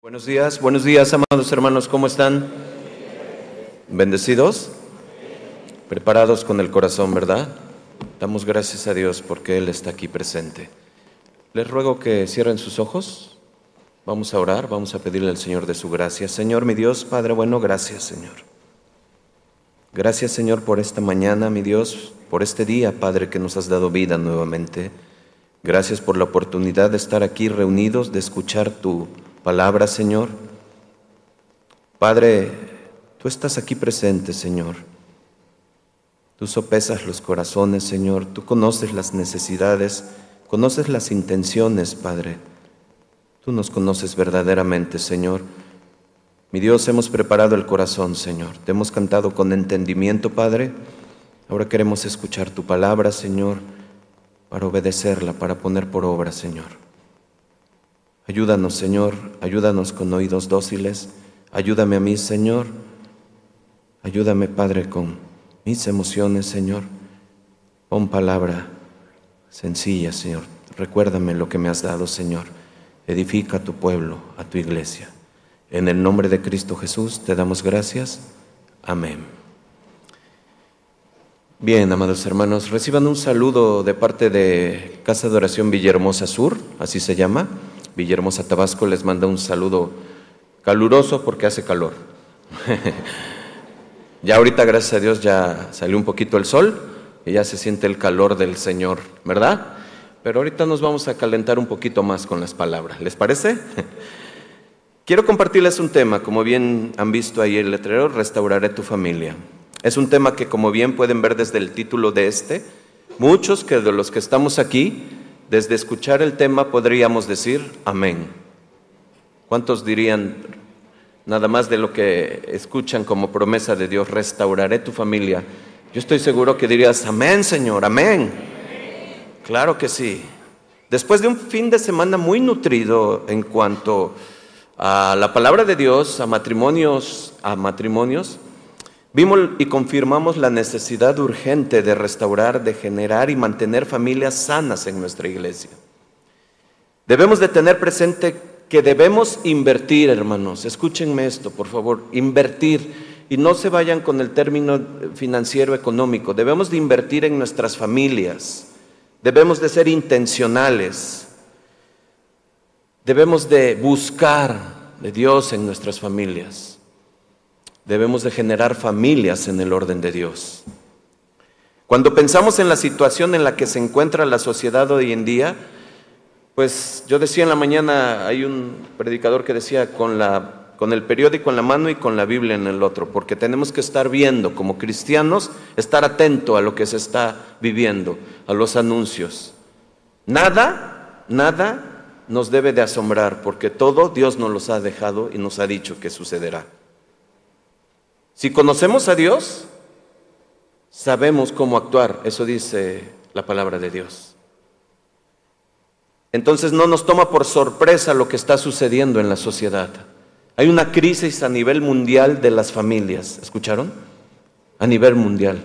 Buenos días, buenos días, amados hermanos, ¿cómo están? ¿Bendecidos? Preparados con el corazón, ¿verdad? Damos gracias a Dios porque Él está aquí presente. Les ruego que cierren sus ojos. Vamos a orar, vamos a pedirle al Señor de su gracia. Señor, mi Dios, Padre bueno, gracias, Señor. Gracias, Señor, por esta mañana, mi Dios, por este día, Padre, que nos has dado vida nuevamente. Gracias por la oportunidad de estar aquí reunidos, de escuchar tu palabra, Señor. Padre, tú estás aquí presente, Señor. Tú sopesas los corazones, Señor. Tú conoces las necesidades, conoces las intenciones, Padre. Tú nos conoces verdaderamente, Señor. Mi Dios, hemos preparado el corazón, Señor. Te hemos cantado con entendimiento, Padre. Ahora queremos escuchar tu palabra, Señor, para obedecerla, para poner por obra, Señor. Ayúdanos, Señor, ayúdanos con oídos dóciles. Ayúdame a mí, Señor. Ayúdame, Padre, con mis emociones, Señor. Pon palabra sencilla, Señor. Recuérdame lo que me has dado, Señor. Edifica a tu pueblo, a tu iglesia. En el nombre de Cristo Jesús te damos gracias. Amén. Bien, amados hermanos, reciban un saludo de parte de Casa de Oración Villahermosa Sur, así se llama. Villahermosa, Tabasco, les manda un saludo caluroso porque hace calor. ya ahorita, gracias a Dios, ya salió un poquito el sol y ya se siente el calor del Señor, ¿verdad? Pero ahorita nos vamos a calentar un poquito más con las palabras, ¿les parece? Quiero compartirles un tema, como bien han visto ahí el letrero, restauraré tu familia. Es un tema que, como bien pueden ver desde el título de este, muchos que de los que estamos aquí desde escuchar el tema podríamos decir amén. ¿Cuántos dirían nada más de lo que escuchan como promesa de Dios, restauraré tu familia? Yo estoy seguro que dirías, amén Señor, amén. Claro que sí. Después de un fin de semana muy nutrido en cuanto a la palabra de Dios, a matrimonios, a matrimonios, Vimos y confirmamos la necesidad urgente de restaurar, de generar y mantener familias sanas en nuestra iglesia. Debemos de tener presente que debemos invertir, hermanos. Escúchenme esto, por favor, invertir. Y no se vayan con el término financiero económico. Debemos de invertir en nuestras familias. Debemos de ser intencionales. Debemos de buscar de Dios en nuestras familias debemos de generar familias en el orden de Dios. Cuando pensamos en la situación en la que se encuentra la sociedad hoy en día, pues yo decía en la mañana, hay un predicador que decía con, la, con el periódico en la mano y con la Biblia en el otro, porque tenemos que estar viendo como cristianos, estar atento a lo que se está viviendo, a los anuncios. Nada, nada nos debe de asombrar, porque todo Dios nos los ha dejado y nos ha dicho que sucederá. Si conocemos a Dios, sabemos cómo actuar. Eso dice la palabra de Dios. Entonces no nos toma por sorpresa lo que está sucediendo en la sociedad. Hay una crisis a nivel mundial de las familias. ¿Escucharon? A nivel mundial.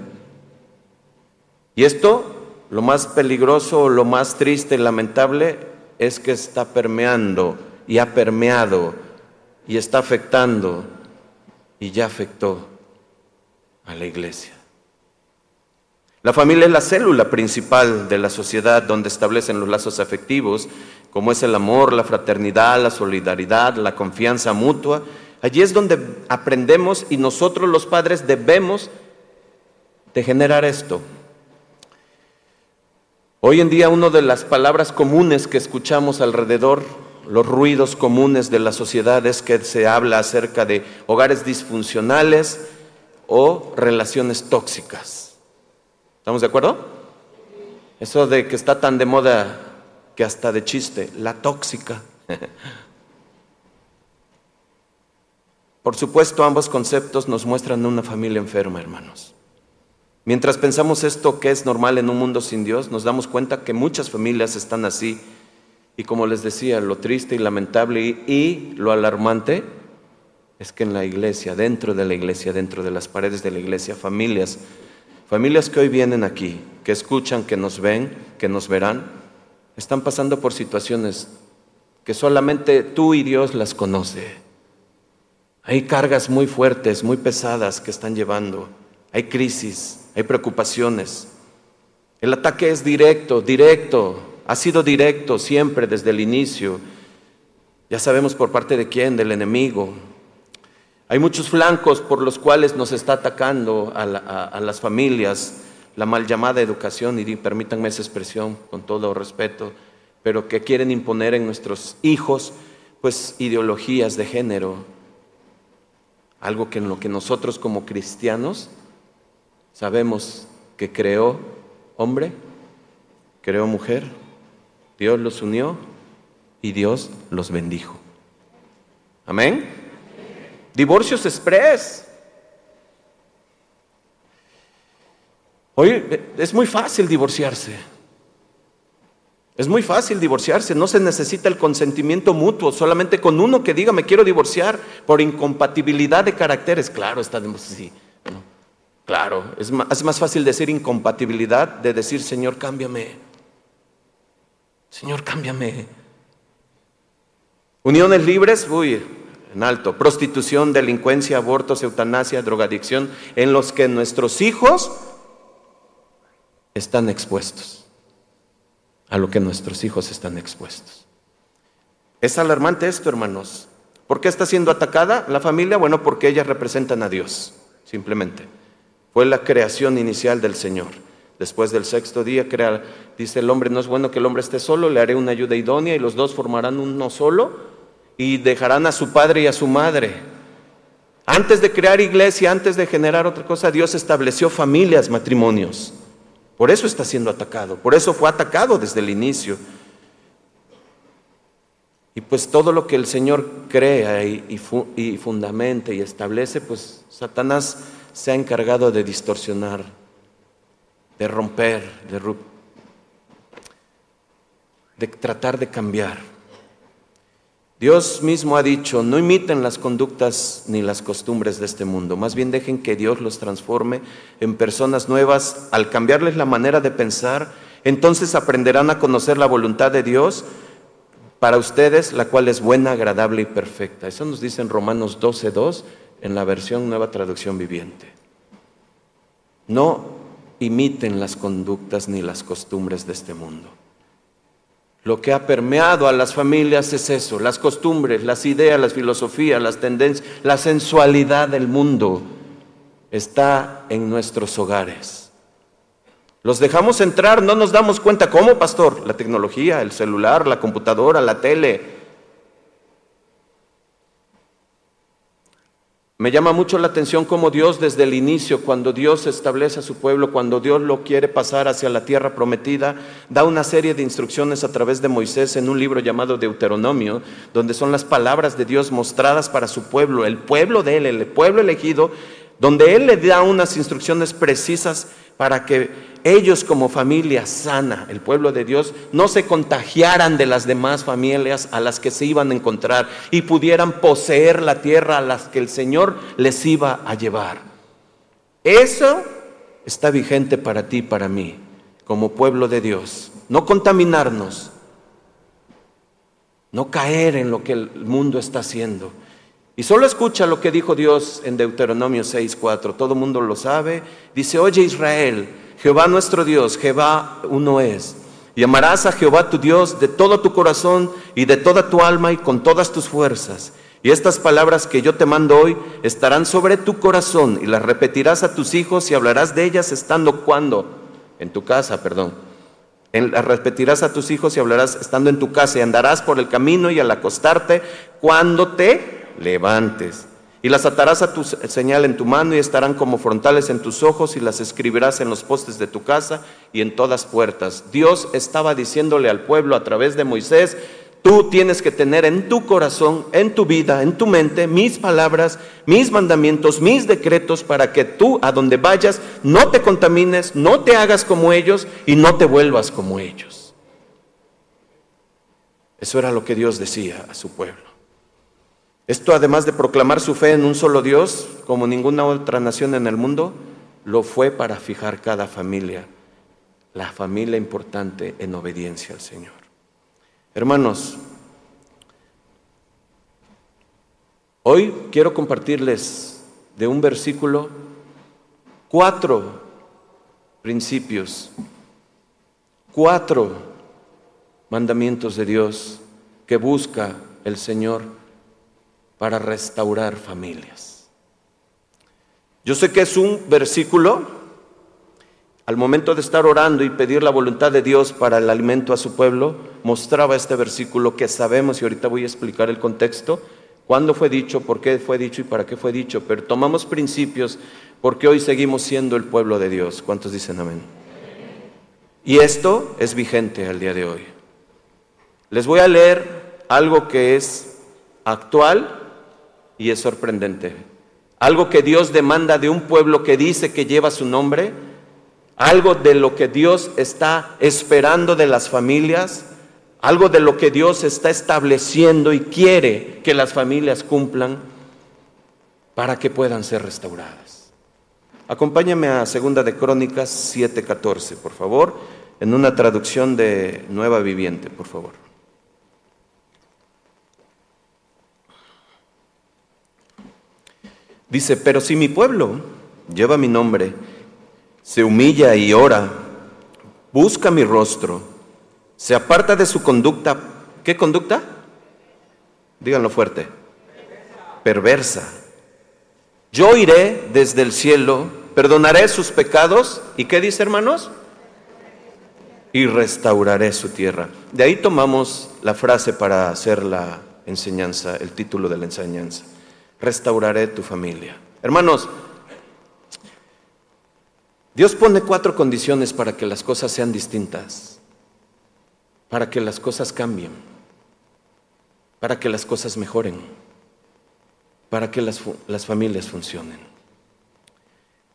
Y esto, lo más peligroso, lo más triste y lamentable, es que está permeando y ha permeado y está afectando y ya afectó a la iglesia. La familia es la célula principal de la sociedad donde establecen los lazos afectivos, como es el amor, la fraternidad, la solidaridad, la confianza mutua. Allí es donde aprendemos y nosotros los padres debemos de generar esto. Hoy en día una de las palabras comunes que escuchamos alrededor los ruidos comunes de la sociedad es que se habla acerca de hogares disfuncionales o relaciones tóxicas. ¿Estamos de acuerdo? Eso de que está tan de moda que hasta de chiste, la tóxica. Por supuesto, ambos conceptos nos muestran una familia enferma, hermanos. Mientras pensamos esto que es normal en un mundo sin Dios, nos damos cuenta que muchas familias están así y como les decía, lo triste y lamentable y, lo alarmante es que en la iglesia, dentro de la iglesia, dentro de las paredes de la iglesia, familias, familias que hoy vienen aquí, que escuchan, que nos ven, que nos verán, están pasando por situaciones que solamente tú y Dios las conoce. Hay cargas muy fuertes, muy pesadas que están llevando. Hay crisis, hay preocupaciones. El ataque es directo, directo. Ha sido directo siempre desde el inicio. Ya sabemos por parte de quién, del enemigo. Hay muchos flancos por los cuales nos está atacando a, las familias la mal llamada educación, y permítanme esa expresión con todo respeto, pero que quieren imponer en nuestros hijos pues ideologías de género, algo que en lo que nosotros como cristianos sabemos que creó hombre, creó mujer, Dios los unió y Dios los bendijo. Amén. Divorcios express. Hoy es muy fácil divorciarse. Es muy fácil divorciarse, no se necesita el consentimiento mutuo, solamente con uno que diga me quiero divorciar por incompatibilidad de caracteres. Claro, está sí, Claro, es más, es más fácil decir incompatibilidad de decir Señor, cámbiame. Señor, cámbiame. Uniones libres, uy, en alto. Prostitución, delincuencia, abortos, eutanasia, drogadicción, en los que nuestros hijos están expuestos a lo que nuestros hijos están expuestos. Es alarmante esto, hermanos. ¿Por qué está siendo atacada la familia? Bueno, porque ellas representan a Dios, simplemente. Fue la creación inicial del Señor. Después del sexto día, crea, dice el hombre, no es bueno que el hombre esté solo, le haré una ayuda idónea y los dos formarán uno solo y dejarán a su padre y a su madre. Antes de crear iglesia, antes de generar otra cosa, Dios estableció familias, matrimonios. Por eso está siendo atacado, por eso fue atacado desde el inicio. Y pues todo lo que el Señor crea y, y, y establece, pues Satanás se ha encargado de distorsionar, de romper, de, tratar de cambiar. Dios mismo ha dicho, no imiten las conductas ni las costumbres de este mundo, más bien dejen que Dios los transforme en personas nuevas al cambiarles la manera de pensar, entonces aprenderán a conocer la voluntad de Dios para ustedes, la cual es buena, agradable y perfecta. Eso nos dice en Romanos 12.2 en la versión Nueva Traducción Viviente. No imiten las conductas ni las costumbres de este mundo. Lo que ha permeado a las familias es eso, las costumbres, las ideas, las filosofías, las tendencias, la sensualidad del mundo está en nuestros hogares. Los dejamos entrar, no nos damos cuenta cómo, pastor, la tecnología, el celular, la computadora, la tele, Me llama mucho la atención cómo Dios desde el inicio, cuando Dios establece a su pueblo, cuando Dios lo quiere pasar hacia la tierra prometida, da una serie de instrucciones a través de Moisés en un libro llamado Deuteronomio, donde son las palabras de Dios mostradas para su pueblo, el pueblo de él, el pueblo elegido, donde Él le da unas instrucciones precisas para que ellos como familia sana, el pueblo de Dios, no se contagiaran de las demás familias a las que se iban a encontrar y pudieran poseer la tierra a las que el Señor les iba a llevar. Eso está vigente para ti y para mí, como pueblo de Dios. No contaminarnos, no caer en lo que el mundo está haciendo. Y solo escucha lo que dijo Dios en Deuteronomio 6:4. Todo el mundo lo sabe. Dice, oye Israel, Jehová nuestro Dios, Jehová uno es. Y amarás a Jehová tu Dios de todo tu corazón y de toda tu alma y con todas tus fuerzas. Y estas palabras que yo te mando hoy estarán sobre tu corazón y las repetirás a tus hijos y hablarás de ellas estando cuando? En tu casa, perdón. las repetirás a tus hijos y hablarás estando en tu casa y andarás por el camino y al acostarte cuando te levantes. Y las atarás a tu señal en tu mano y estarán como frontales en tus ojos y las escribirás en los postes de tu casa y en todas puertas. Dios estaba diciéndole al pueblo a través de Moisés, tú tienes que tener en tu corazón, en tu vida, en tu mente, mis palabras, mis mandamientos, mis decretos para que tú a donde vayas no te contamines, no te hagas como ellos y no te vuelvas como ellos. Eso era lo que Dios decía a su pueblo. Esto, además de proclamar su fe en un solo Dios, como ninguna otra nación en el mundo, lo fue para fijar cada familia, la familia importante en obediencia al Señor. Hermanos, Hoy quiero compartirles de un versículo cuatro principios, cuatro mandamientos de Dios que busca el Señor para restaurar familias. Yo sé que es un versículo al momento de estar orando y pedir la voluntad de Dios para el alimento a su pueblo, mostraba este versículo que sabemos, y ahorita voy a explicar el contexto, cuándo fue dicho, por qué fue dicho y para qué fue dicho, pero tomamos principios porque hoy seguimos siendo el pueblo de Dios. ¿Cuántos dicen amén? Y esto es vigente al día de hoy. Les voy a leer algo que es actual y es sorprendente. Algo que Dios demanda de un pueblo que dice que lleva su nombre algo de lo que Dios está esperando de las familias, algo de lo que Dios está estableciendo y quiere que las familias cumplan para que puedan ser restauradas. Acompáñame a Segunda de Crónicas 7:14, por favor, en una traducción de Nueva Viviente, por favor. Dice, pero si mi pueblo lleva mi nombre, se humilla y ora, busca mi rostro, se aparta de su conducta. ¿Qué conducta? Díganlo fuerte. Perversa. Yo iré desde el cielo, perdonaré sus pecados y ¿qué dice hermanos? Y restauraré su tierra. De ahí tomamos la frase para hacer la enseñanza, el título de la enseñanza. Restauraré tu familia. Hermanos, Dios pone cuatro condiciones para que las cosas sean distintas, para que las cosas cambien, para que las cosas mejoren, para que las, familias funcionen.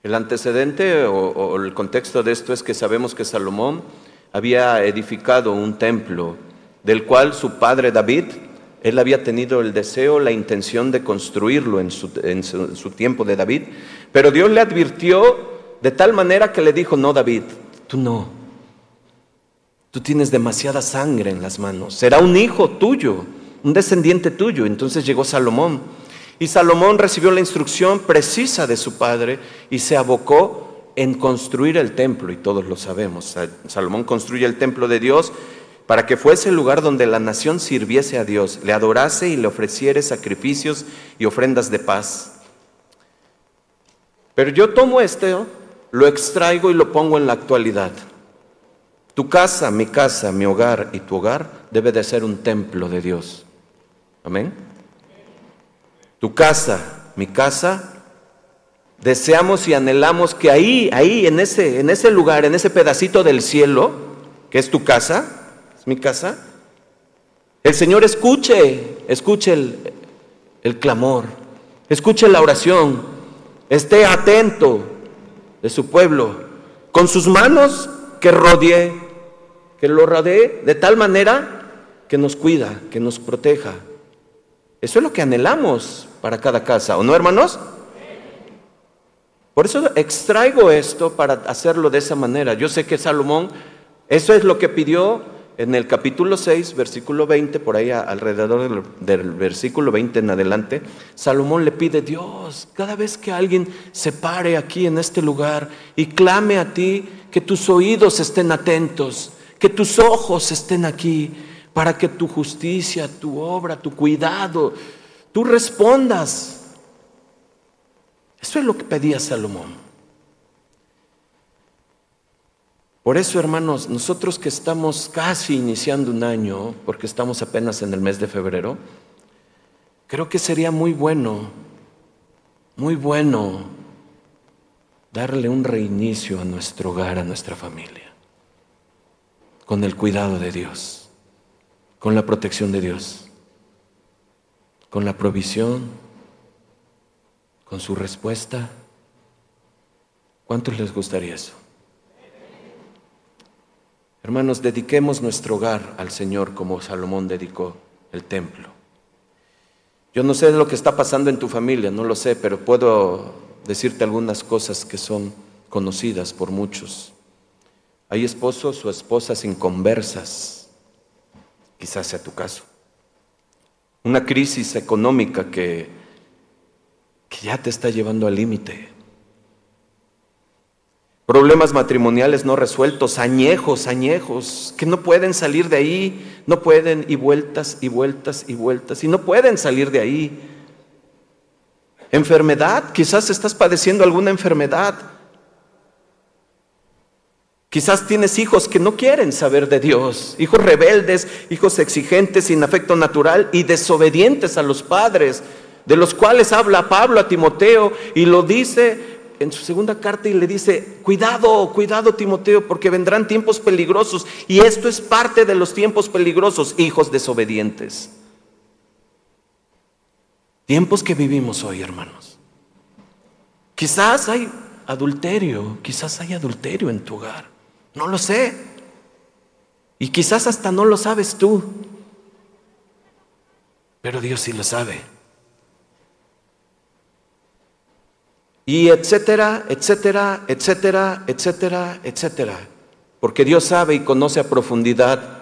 El antecedente o, o el contexto de esto es que sabemos que Salomón había edificado un templo del cual su padre David, él había tenido el deseo, la intención de construirlo en su, tiempo de David, pero Dios le advirtió de tal manera que le dijo, no David, tú no. Tú tienes demasiada sangre en las manos. Será un hijo tuyo, un descendiente tuyo. Entonces llegó Salomón. Y Salomón recibió la instrucción precisa de su padre y se abocó en construir el templo. Y todos lo sabemos. Salomón construye el templo de Dios para que fuese el lugar donde la nación sirviese a Dios, le adorase y le ofreciere sacrificios y ofrendas de paz. Pero yo tomo este lo extraigo y lo pongo en la actualidad. Tu casa, mi casa, mi hogar y tu hogar debe de ser un templo de Dios. Amén. Tu casa, mi casa, deseamos y anhelamos que ahí, ahí, en ese, en ese lugar, en ese pedacito del cielo, que es tu casa, mi casa, el Señor escuche, escuche el, clamor, escuche la oración, esté atento de su pueblo, con sus manos que rodee, que lo rodee de tal manera que nos cuida, que nos proteja. Eso es lo que anhelamos para cada casa, ¿o no, hermanos? Por eso extraigo esto para hacerlo de esa manera. Yo sé que Salomón, eso es lo que pidió en el capítulo 6, versículo 20, por ahí alrededor del, versículo 20 en adelante, Salomón le pide, Dios, cada vez que alguien se pare aquí en este lugar y clame a ti, que tus oídos estén atentos, que tus ojos estén aquí, para que tu justicia, tu obra, tu cuidado, tú respondas. Eso es lo que pedía Salomón. Por eso, hermanos, nosotros que estamos casi iniciando un año, porque estamos apenas en el mes de febrero, creo que sería muy bueno, muy bueno darle un reinicio a nuestro hogar, a nuestra familia, con el cuidado de Dios, con la protección de Dios, con la provisión, con su respuesta. ¿Cuántos les gustaría eso? Hermanos, dediquemos nuestro hogar al Señor como Salomón dedicó el templo. Yo no sé lo que está pasando en tu familia, no lo sé, pero puedo decirte algunas cosas que son conocidas por muchos. Hay esposos o esposas inconversas, quizás sea tu caso. Una crisis económica que que ya te está llevando al límite. Problemas matrimoniales no resueltos, añejos, añejos, que no pueden salir de ahí, no pueden y vueltas y vueltas y vueltas, y no pueden salir de ahí. Enfermedad, quizás estás padeciendo alguna enfermedad. Quizás tienes hijos que no quieren saber de Dios, hijos rebeldes, hijos exigentes, sin afecto natural y desobedientes a los padres, de los cuales habla Pablo a Timoteo y lo dice en su segunda carta y le dice, cuidado, cuidado Timoteo, porque vendrán tiempos peligrosos y esto es parte de los tiempos peligrosos, hijos desobedientes. Tiempos que vivimos hoy, hermanos. Quizás hay adulterio, quizás hay adulterio en tu hogar, no lo sé. Y quizás hasta no lo sabes tú, pero Dios sí lo sabe. Y etcétera, etcétera, etcétera, etcétera, etcétera. Porque Dios sabe y conoce a profundidad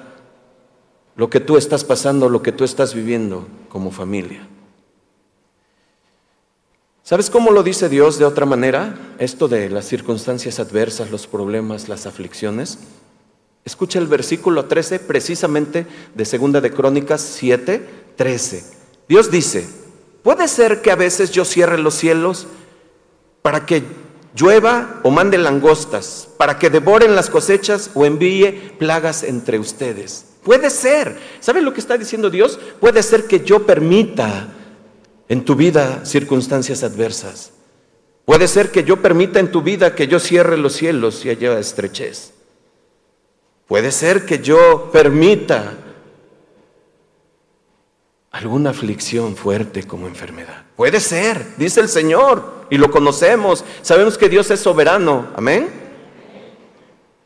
lo que tú estás pasando, lo que tú estás viviendo como familia. ¿Sabes cómo lo dice Dios de otra manera? Esto de las circunstancias adversas, los problemas, las aflicciones. Escucha el versículo 13, precisamente de Segunda de Crónicas 7, 13. Dios dice, puede ser que a veces yo cierre los cielos para que llueva o mande langostas, para que devoren las cosechas o envíe plagas entre ustedes. Puede ser. ¿Saben lo que está diciendo Dios? Puede ser que yo permita en tu vida circunstancias adversas. Puede ser que yo permita en tu vida que yo cierre los cielos y haya estrechez. Puede ser que yo permita alguna aflicción fuerte como enfermedad. Puede ser, dice el Señor, y lo conocemos. Sabemos que Dios es soberano, amén.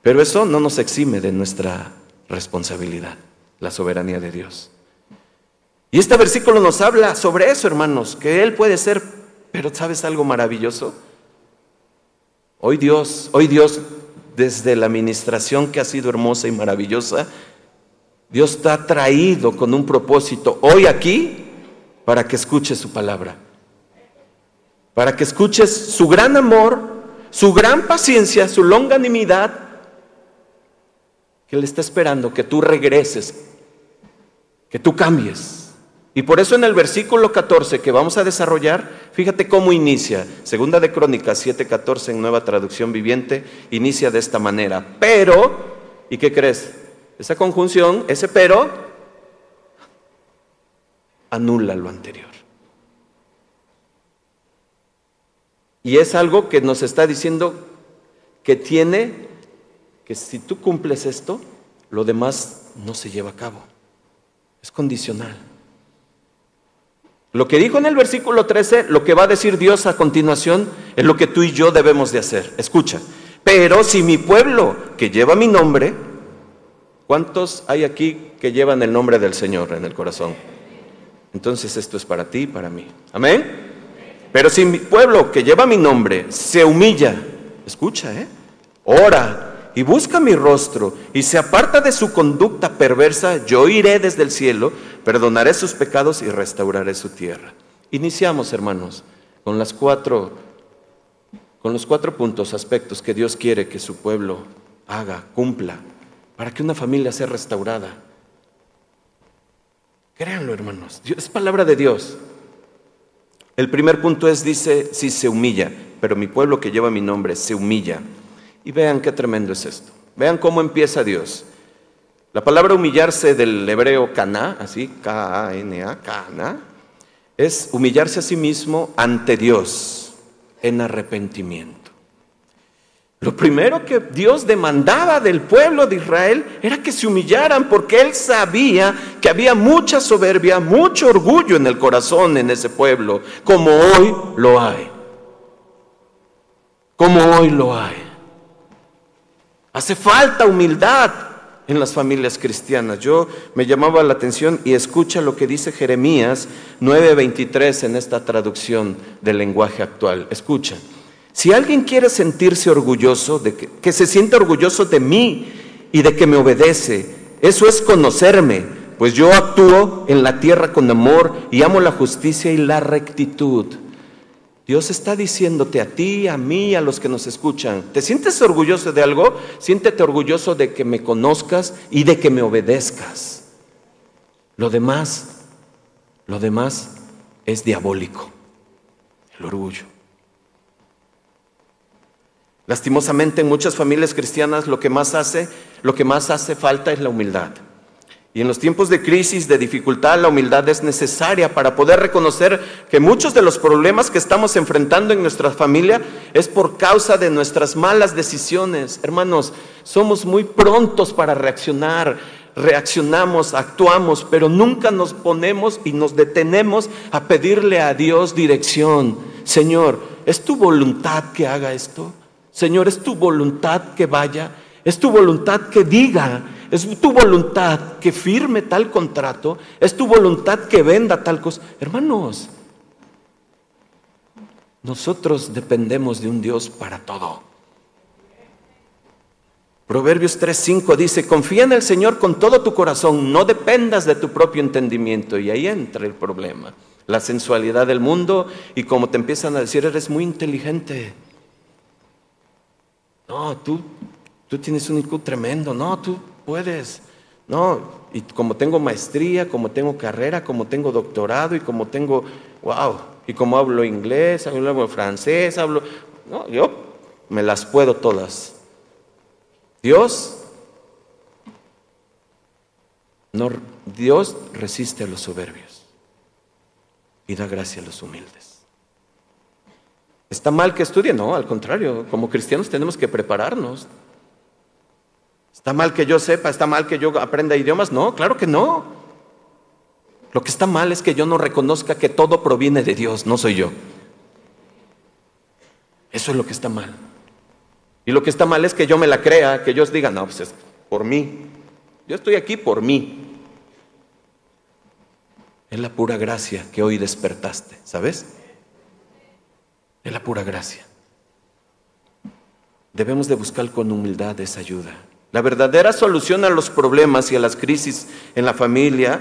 Pero eso no nos exime de nuestra responsabilidad, la soberanía de Dios. Y este versículo nos habla sobre eso, hermanos, que Él puede ser, pero ¿sabes algo maravilloso? Hoy Dios, hoy Dios, desde la administración que ha sido hermosa y maravillosa, Dios está traído con un propósito hoy aquí para que escuches su palabra, para que escuches su gran amor, su gran paciencia, su longanimidad, que Él está esperando que tú regreses, que tú cambies. Y por eso en el versículo 14 que vamos a desarrollar, fíjate cómo inicia. Segunda de Crónicas 7:14 en nueva traducción viviente, inicia de esta manera. Pero, ¿y qué crees? Esa conjunción, ese pero, anula lo anterior. Y es algo que nos está diciendo que tiene, que si tú cumples esto, lo demás no se lleva a cabo. Es condicional. Lo que dijo en el versículo 13, lo que va a decir Dios a continuación, es lo que tú y yo debemos de hacer. Escucha, pero si mi pueblo que lleva mi nombre, ¿Cuántos hay aquí que llevan el nombre del Señor en el corazón? Entonces esto es para ti y para mí. Amén. Pero si mi pueblo que lleva mi nombre se humilla, escucha, ¿eh? Ora y busca mi rostro y se aparta de su conducta perversa, yo iré desde el cielo, perdonaré sus pecados y restauraré su tierra. Iniciamos, hermanos, con cuatro con los cuatro puntos, aspectos que Dios quiere que su pueblo haga, cumpla para que una familia sea restaurada. Créanlo, hermanos, es palabra de Dios. El primer punto es, dice, si se humilla, pero mi pueblo que lleva mi nombre se humilla. Y vean qué tremendo es esto. Vean cómo empieza Dios. La palabra humillarse del hebreo kana, así, K-A-N-A, kana, es humillarse a sí mismo ante Dios en arrepentimiento. Lo primero que Dios demandaba del pueblo de Israel era que se humillaran porque Él sabía que había mucha soberbia, mucho orgullo en el corazón en ese pueblo, como hoy lo hay. Como hoy lo hay. Hace falta humildad en las familias cristianas. Yo me llamaba la atención y escucha lo que dice Jeremías 9:23 en esta traducción del lenguaje actual. Escucha. Si alguien quiere sentirse orgulloso, de que, se sienta orgulloso de mí y de que me obedece, eso es conocerme, pues yo actúo en la tierra con amor y amo la justicia y la rectitud. Dios está diciéndote a ti, a mí, a los que nos escuchan, ¿te sientes orgulloso de algo? Siéntete orgulloso de que me conozcas y de que me obedezcas. Lo demás, lo demás es diabólico, el orgullo. Lastimosamente en muchas familias cristianas lo que más hace, lo que más hace falta es la humildad. Y en los tiempos de crisis, de dificultad, la humildad es necesaria para poder reconocer que muchos de los problemas que estamos enfrentando en nuestra familia es por causa de nuestras malas decisiones. Hermanos, somos muy prontos para reaccionar, reaccionamos, actuamos, pero nunca nos ponemos y nos detenemos a pedirle a Dios dirección. Señor, ¿es tu voluntad que haga esto? Señor, ¿es tu voluntad que vaya? ¿Es tu voluntad que diga? es tu voluntad que firme tal contrato, es tu voluntad que venda tal cosa. Hermanos, nosotros dependemos de un Dios para todo. Proverbios 3:5 dice, confía en el Señor con todo tu corazón, no dependas de tu propio entendimiento. Y ahí entra el problema, la sensualidad del mundo y como te empiezan a decir, eres muy inteligente. No, tú, tú tienes un IQ tremendo, no, tú puedes. No, y como tengo maestría, como tengo carrera, como tengo doctorado y como tengo, wow, y como hablo inglés, hablo francés, hablo, no, yo me las puedo todas. Dios, no, Dios resiste a los soberbios y da gracia a los humildes. ¿Está mal que estudie? No, al contrario, como cristianos tenemos que prepararnos, ¿Está mal que yo sepa? ¿Está mal que yo aprenda idiomas? No, claro que no. Lo que está mal es que yo no reconozca que todo proviene de Dios, no soy yo. Eso es lo que está mal. Y lo que está mal es que yo me la crea, que yo diga, no, pues es por mí. Yo estoy aquí por mí. Es la pura gracia que hoy despertaste, ¿sabes? Es la pura gracia. Debemos de buscar con humildad esa ayuda. La verdadera solución a los problemas y a las crisis en la familia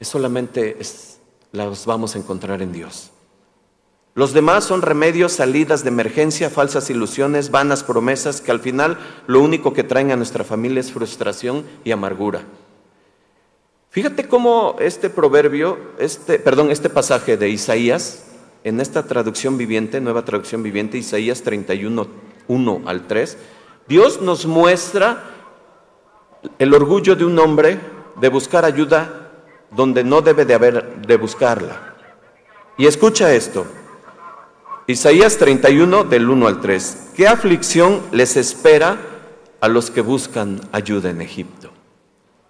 es solamente las vamos a encontrar en Dios. Los demás son remedios, salidas de emergencia, falsas ilusiones, vanas promesas que al final lo único que traen a nuestra familia es frustración y amargura. Fíjate cómo este proverbio, este, perdón, este pasaje de Isaías, en esta traducción viviente, nueva traducción viviente, Isaías 31, 1 al 3, Dios nos muestra el orgullo de un hombre de buscar ayuda donde no debe de haber de buscarla. Y escucha esto. Isaías 31 del 1 al 3. ¿Qué aflicción les espera a los que buscan ayuda en Egipto?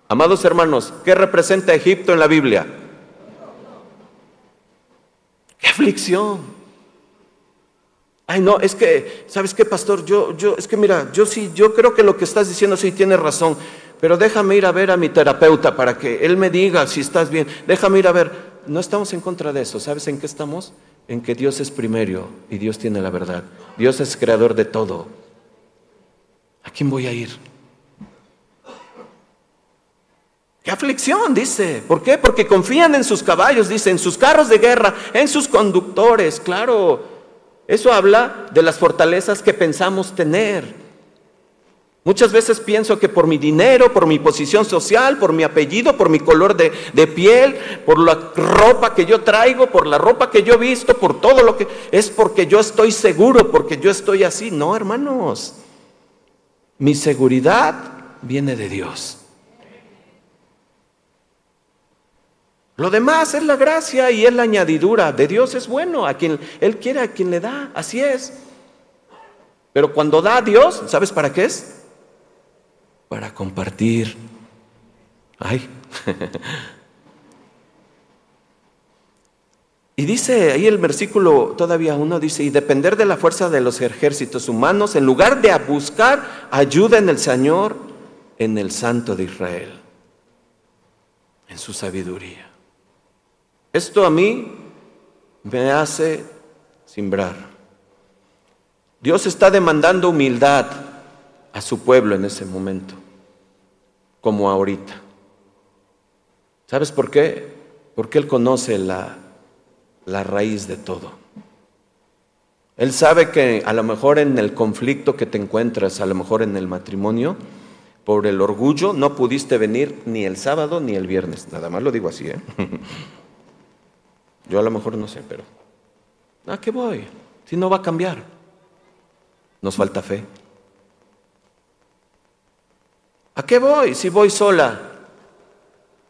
Amados hermanos, ¿qué representa Egipto en la Biblia? ¿Qué aflicción? Ay, no, es que, ¿sabes qué, pastor? Yo, yo, es que mira, yo sí, yo creo que lo que estás diciendo sí tiene razón, pero déjame ir a ver a mi terapeuta para que él me diga si estás bien. Déjame ir a ver. No estamos en contra de eso. ¿Sabes en qué estamos? En que Dios es primero y Dios tiene la verdad. Dios es creador de todo. ¿A quién voy a ir? ¿Qué aflicción? Dice. ¿Por qué? Porque confían en sus caballos, dice, en sus carros de guerra, en sus conductores. Claro, eso habla de las fortalezas que pensamos tener. Muchas veces pienso que por mi dinero, por mi posición social, por mi apellido, por mi color de, de, piel, por la ropa que yo traigo, por la ropa que yo visto, por todo lo que es porque yo estoy seguro, porque yo estoy así. No, hermanos. Mi seguridad viene de Dios. Lo demás es la gracia y es la añadidura. De Dios es bueno, a quien Él quiere, a quien le da, así es. Pero cuando da a Dios, ¿sabes para qué es? Para compartir. Ay. y dice ahí el versículo todavía uno, dice, y depender de la fuerza de los ejércitos humanos en lugar de buscar ayuda en el Señor, en el Santo de Israel, en su sabiduría. Esto a mí me hace simbrar. Dios está demandando humildad a su pueblo en ese momento, como ahorita. ¿Sabes por qué? Porque Él conoce la, la raíz de todo. Él sabe que a lo mejor en el conflicto que te encuentras, a lo mejor en el matrimonio, por el orgullo no pudiste venir ni el sábado ni el viernes. Nada más lo digo así, ¿eh? Yo a lo mejor no sé, pero ¿a qué voy? Si no va a cambiar. Nos falta fe. ¿A qué voy si voy sola?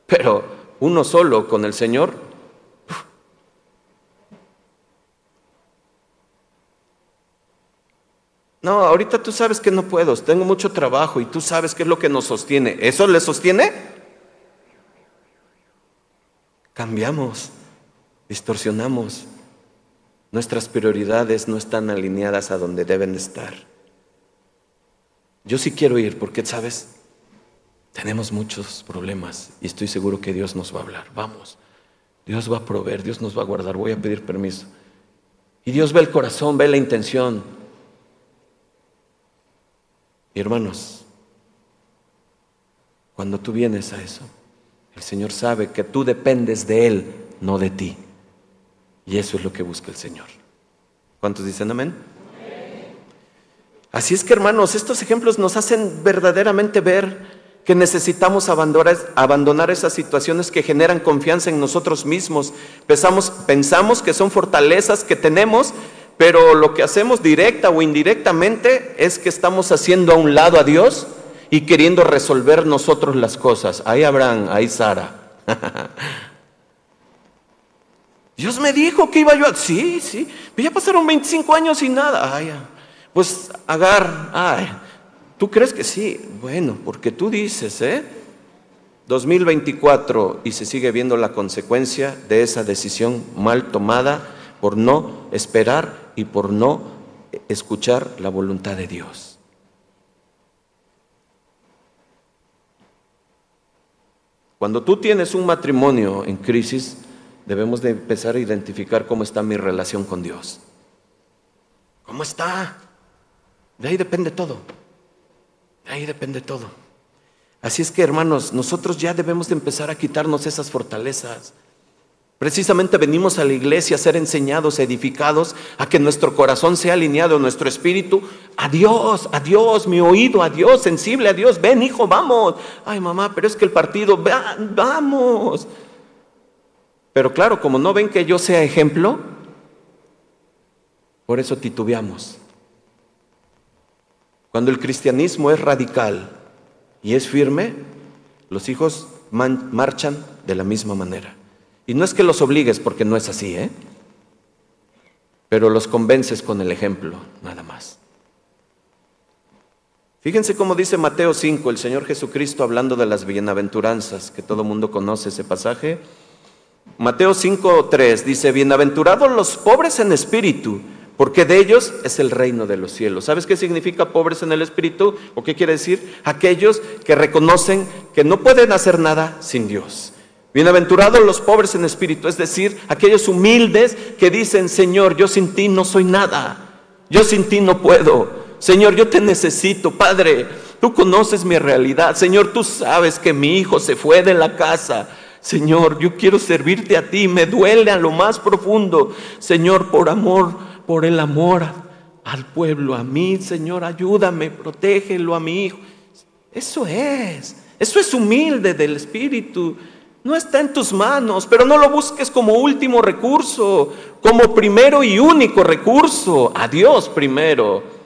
Pero uno solo con el Señor No, ahorita tú sabes que no puedo, tengo mucho trabajo y tú sabes qué es lo que nos sostiene. ¿Eso le sostiene? Cambiamos, distorsionamos. Nuestras prioridades no están alineadas a donde deben estar. Yo sí quiero ir porque, ¿sabes? Tenemos muchos problemas y estoy seguro que Dios nos va a hablar. Vamos, Dios va a proveer, Dios nos va a guardar, voy a pedir permiso. Y Dios ve el corazón, ve la intención hermanos, cuando tú vienes a eso, el Señor sabe que tú dependes de Él, no de ti. Y eso es lo que busca el Señor. ¿Cuántos dicen amén? Así es que hermanos, estos ejemplos nos hacen verdaderamente ver que necesitamos abandonar, esas situaciones que generan confianza en nosotros mismos. Pensamos, pensamos que son fortalezas que tenemos, pero lo que hacemos directa o indirectamente es que estamos haciendo a un lado a Dios y queriendo resolver nosotros las cosas. Ahí Abraham, ahí Sara. Dios me dijo que iba yo a... Sí, sí, ya pasaron 25 años y nada. Ay, pues Agar, ay, ¿tú crees que sí? Bueno, porque tú dices, ¿eh? 2024 y se sigue viendo la consecuencia de esa decisión mal tomada por no esperar y por no escuchar la voluntad de Dios. Cuando tú tienes un matrimonio en crisis, debemos de empezar a identificar cómo está mi relación con Dios. ¿Cómo está? De ahí depende todo. De ahí depende todo. Así es que, hermanos, nosotros ya debemos de empezar a quitarnos esas fortalezas. Precisamente venimos a la iglesia a ser enseñados, edificados, a que nuestro corazón sea alineado, nuestro espíritu, a Dios, a Dios, mi oído, a Dios, sensible a Dios. Ven, hijo, vamos. Ay, mamá, pero es que el partido, vamos. Pero claro, como no ven que yo sea ejemplo, por eso titubeamos. Cuando el cristianismo es radical y es firme, los hijos marchan de la misma manera. Y no es que los obligues, porque no es así, ¿eh? Pero los convences con el ejemplo, nada más. Fíjense cómo dice Mateo 5, el Señor Jesucristo hablando de las bienaventuranzas, que todo mundo conoce ese pasaje. Mateo 5, 3 dice, bienaventurados los pobres en espíritu, porque de ellos es el reino de los cielos. ¿Sabes qué significa pobres en el espíritu? ¿O qué quiere decir? Aquellos que reconocen que no pueden hacer nada sin Dios Bienaventurados los pobres en espíritu, es decir, aquellos humildes que dicen, Señor, yo sin ti no soy nada, yo sin ti no puedo, Señor, yo te necesito, Padre, tú conoces mi realidad, Señor, tú sabes que mi hijo se fue de la casa, Señor, yo quiero servirte a ti, me duele a lo más profundo, Señor, por amor, por el amor al pueblo, a mí, Señor, ayúdame, protégelo a mi hijo. Eso es, eso es humilde del espíritu. No está en tus manos, pero no lo busques como último recurso, como primero y único recurso. A Dios primero.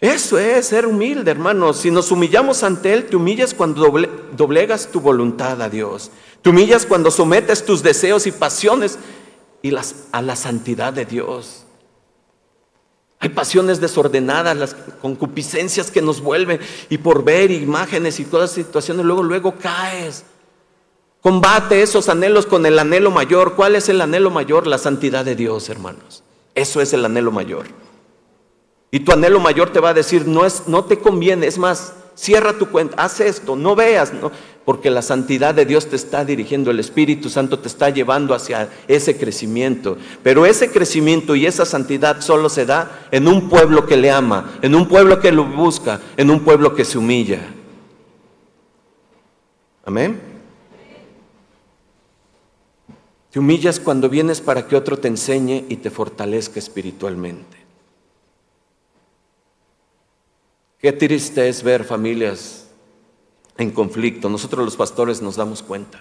Eso es ser humilde, hermanos. Si nos humillamos ante Él, te humillas cuando doblegas tu voluntad a Dios. Te humillas cuando sometes tus deseos y pasiones y a la santidad de Dios. Hay pasiones desordenadas, las concupiscencias que nos vuelven y por ver imágenes y todas las situaciones, luego, luego caes. Combate esos anhelos con el anhelo mayor. ¿Cuál es el anhelo mayor? La santidad de Dios, hermanos. Eso es el anhelo mayor. Y tu anhelo mayor te va a decir, no, es, no te conviene, es más, cierra tu cuenta, haz esto, no veas, no, porque la santidad de Dios te está dirigiendo, el Espíritu Santo te está llevando hacia ese crecimiento. Pero ese crecimiento y esa santidad solo se da en un pueblo que le ama, en un pueblo que lo busca, en un pueblo que se humilla. Amén. Te humillas cuando vienes para que otro te enseñe y te fortalezca espiritualmente. Qué triste es ver familias en conflicto. Nosotros los pastores nos damos cuenta.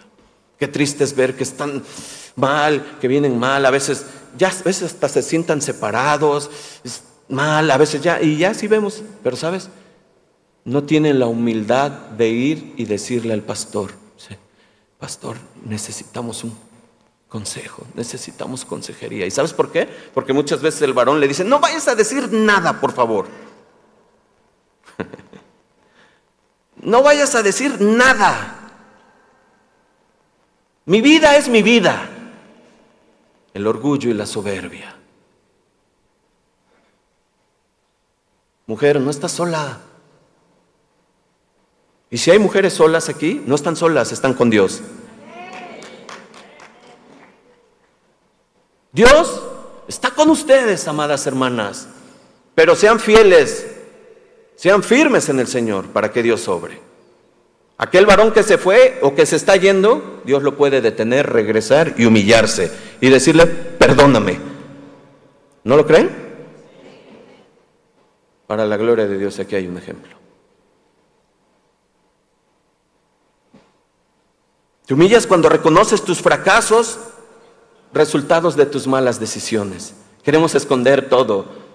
Qué triste es ver que están mal, que vienen mal, a veces ya a veces hasta se sientan separados, mal, a veces ya y ya sí vemos, pero sabes, no tienen la humildad de ir y decirle al pastor, pastor, necesitamos un consejo, necesitamos consejería. ¿Y sabes por qué? Porque muchas veces el varón le dice, no vayas a decir nada, por favor. no vayas a decir nada. Mi vida es mi vida. El orgullo y la soberbia. Mujer, no estás sola. Y si hay mujeres solas aquí, no están solas, están con Dios. Dios está con ustedes, amadas hermanas, pero sean fieles, sean firmes en el Señor para que Dios sobre. Aquel varón que se fue o que se está yendo, Dios lo puede detener, regresar y humillarse y decirle, perdóname. ¿No lo creen? Para la gloria de Dios aquí hay un ejemplo. Te humillas cuando reconoces tus fracasos, resultados de tus malas decisiones. Queremos esconder todo.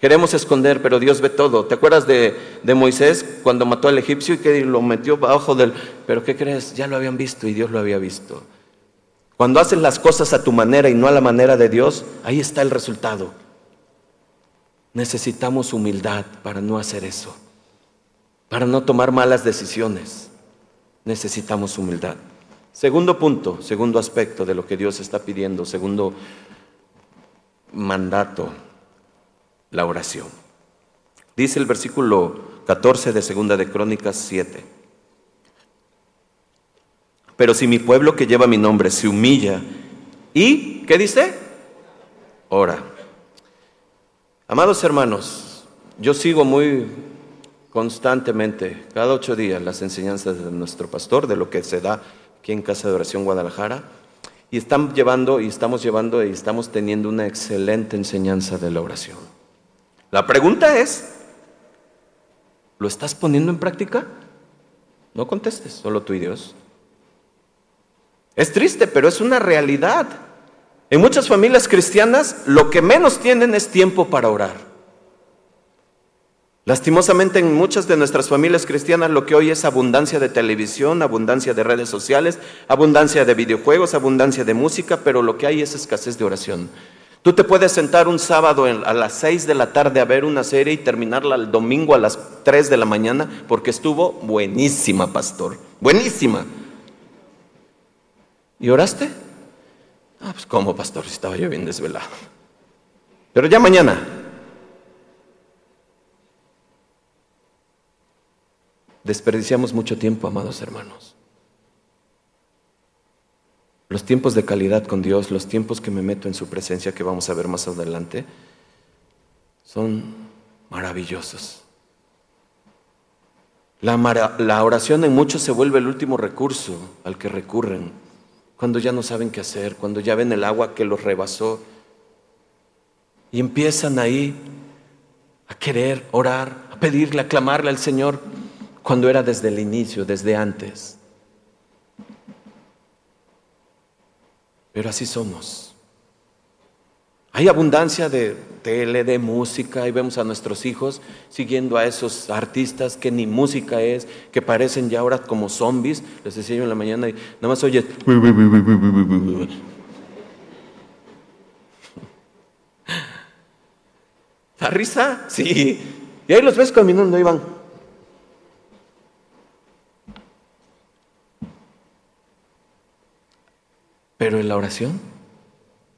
Queremos esconder, pero Dios ve todo. ¿Te acuerdas de, Moisés cuando mató al egipcio y que lo metió bajo del... Pero ¿qué crees? Ya lo habían visto y Dios lo había visto. Cuando haces las cosas a tu manera y no a la manera de Dios, ahí está el resultado. Necesitamos humildad para no hacer eso, para no tomar malas decisiones. Necesitamos humildad. Segundo punto, segundo aspecto de lo que Dios está pidiendo, segundo mandato, la oración. Dice el versículo 14 de Segunda de Crónicas 7. Pero si mi pueblo que lleva mi nombre se humilla y, ¿qué dice? Ora. Amados hermanos, yo sigo muy constantemente, cada ocho días, las enseñanzas de nuestro pastor, de lo que se da aquí en Casa de Oración Guadalajara. Y están llevando y estamos llevando y estamos teniendo una excelente enseñanza de la oración. La pregunta es, ¿lo estás poniendo en práctica? No contestes, solo tú y Dios. Es triste, pero es una realidad. En muchas familias cristianas lo que menos tienen es tiempo para orar. Lastimosamente en muchas de nuestras familias cristianas lo que hoy es abundancia de televisión, abundancia de redes sociales, abundancia de videojuegos, abundancia de música, pero lo que hay es escasez de oración. Tú te puedes sentar un sábado a las 6 de la tarde a ver una serie y terminarla el domingo a las 3 de la mañana porque estuvo buenísima, pastor. Buenísima. ¿Y oraste? Ah, pues cómo, pastor, estaba yo bien desvelado. Pero ya mañana, Desperdiciamos mucho tiempo, amados hermanos. Los tiempos de calidad con Dios, los tiempos que me meto en su presencia, que vamos a ver más adelante, son maravillosos. La, oración en muchos se vuelve el último recurso al que recurren, cuando ya no saben qué hacer, cuando ya ven el agua que los rebasó y empiezan ahí a querer orar, a pedirle, a clamarle al Señor cuando era desde el inicio, desde antes. Pero así somos. Hay abundancia de tele, de música, y vemos a nuestros hijos siguiendo a esos artistas que ni música es, que parecen ya ahora como zombies. Les decía yo en la mañana y nada más oyes. ¿La risa? Sí. Y ahí los ves caminando, y van. Pero en la oración,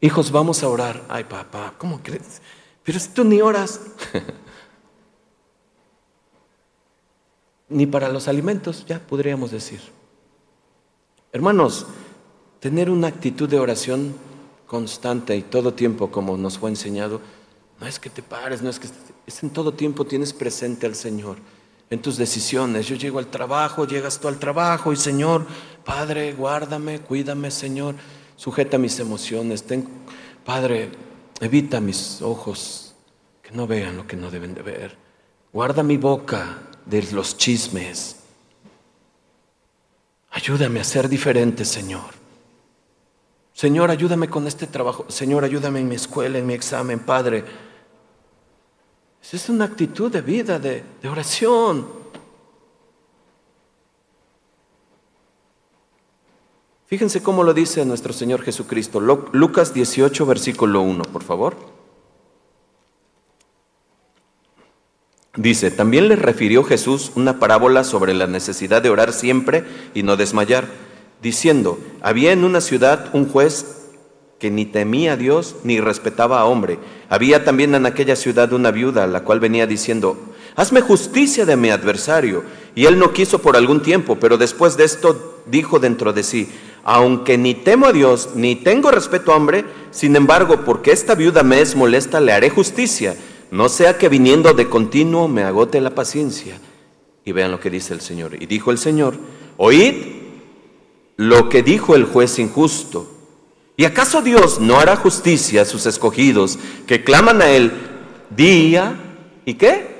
hijos, vamos a orar. Ay, papá, ¿cómo crees? Pero si tú ni oras. ni para los alimentos, ya podríamos decir. Hermanos, tener una actitud de oración constante y todo tiempo, como nos fue enseñado, no es que te pares, no es que es en todo tiempo tienes presente al Señor en tus decisiones. Yo llego al trabajo, llegas tú al trabajo y Señor, Padre, guárdame, cuídame, Señor. sujeta mis emociones. Padre, evita mis ojos que no vean lo que no deben de ver. Guarda mi boca de los chismes. Ayúdame a ser diferente, Señor. Señor, ayúdame con este trabajo. Señor, ayúdame en mi escuela, en mi examen, Padre. Es una actitud de vida, de, oración. Fíjense cómo lo dice nuestro Señor Jesucristo. Lucas 18, versículo 1, por favor. Dice, también le refirió Jesús una parábola sobre la necesidad de orar siempre y no desmayar, diciendo, había en una ciudad un juez que ni temía a Dios ni respetaba a hombre. Había también en aquella ciudad una viuda, la cual venía diciendo, hazme justicia de mi adversario. Y él no quiso por algún tiempo, pero después de esto dijo dentro de sí, aunque ni temo a Dios ni tengo respeto a hombre, sin embargo, porque esta viuda me es molesta, le haré justicia no sea que viniendo de continuo me agote la paciencia. Y vean lo que dice el Señor. Y dijo el Señor, oíd lo que dijo el juez injusto. ¿Y acaso Dios no hará justicia a sus escogidos que claman a Él día y qué?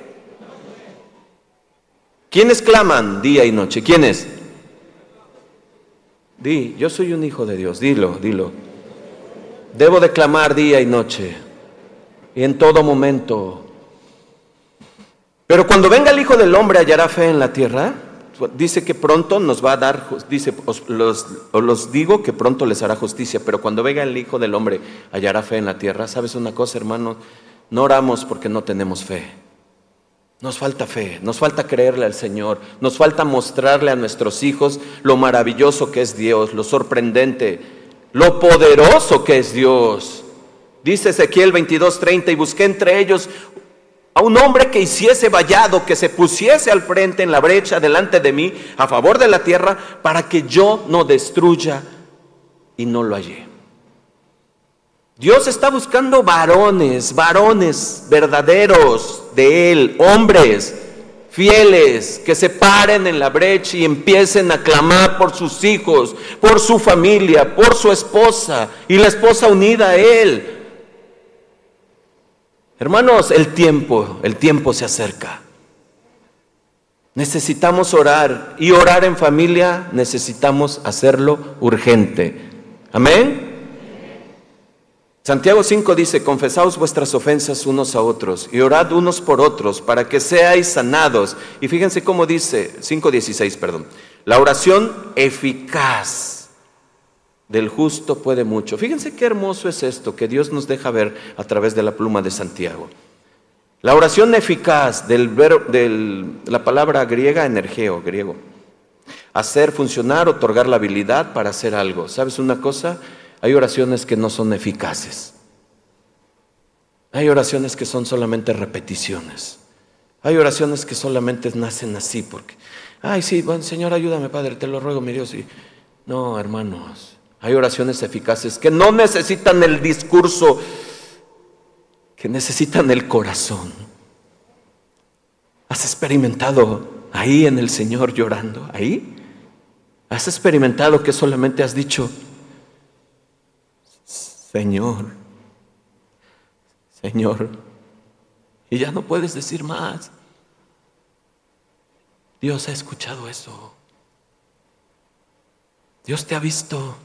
¿Quiénes claman día y noche? ¿Quiénes? Di, yo soy un hijo de Dios, dilo, dilo. Debo de clamar día y noche y en todo momento. Pero cuando venga el Hijo del Hombre hallará fe en la tierra. Dice que pronto nos va a dar, dice, os los, os los digo que pronto les hará justicia, pero cuando venga el Hijo del Hombre hallará fe en la tierra. ¿Sabes una cosa, hermano? No oramos porque no tenemos fe. Nos falta fe, nos falta creerle al Señor, nos falta mostrarle a nuestros hijos lo maravilloso que es Dios, lo sorprendente, lo poderoso que es Dios. Dice Ezequiel 22:30, y busqué entre ellos a un hombre que hiciese vallado, que se pusiese al frente en la brecha delante de mí, a favor de la tierra, para que yo no destruya, y no lo hallé. Dios está buscando varones, varones verdaderos de Él, hombres fieles, que se paren en la brecha y empiecen a clamar por sus hijos, por su familia, por su esposa y la esposa unida a Él, Hermanos, el tiempo, el tiempo se acerca. Necesitamos orar y orar en familia necesitamos hacerlo urgente. Amén. Santiago 5 dice, confesaos vuestras ofensas unos a otros y orad unos por otros para que seáis sanados. Y fíjense cómo dice 5.16, perdón, la oración eficaz del justo puede mucho. Fíjense qué hermoso es esto que Dios nos deja ver a través de la pluma de Santiago. La oración eficaz del, de la palabra griega energeo, griego. Hacer funcionar, otorgar la habilidad para hacer algo. ¿Sabes una cosa? Hay oraciones que no son eficaces. Hay oraciones que son solamente repeticiones. Hay oraciones que solamente nacen así porque, ay, sí, bueno, Señor, ayúdame, Padre, te lo ruego, mi Dios. Y, no, hermanos, hay oraciones eficaces que no necesitan el discurso, que necesitan el corazón. ¿Has experimentado ahí en el Señor llorando? ¿Ahí? ¿Has experimentado que solamente has dicho, Señor, Señor, y ya no puedes decir más? Dios ha escuchado eso. Dios te ha visto.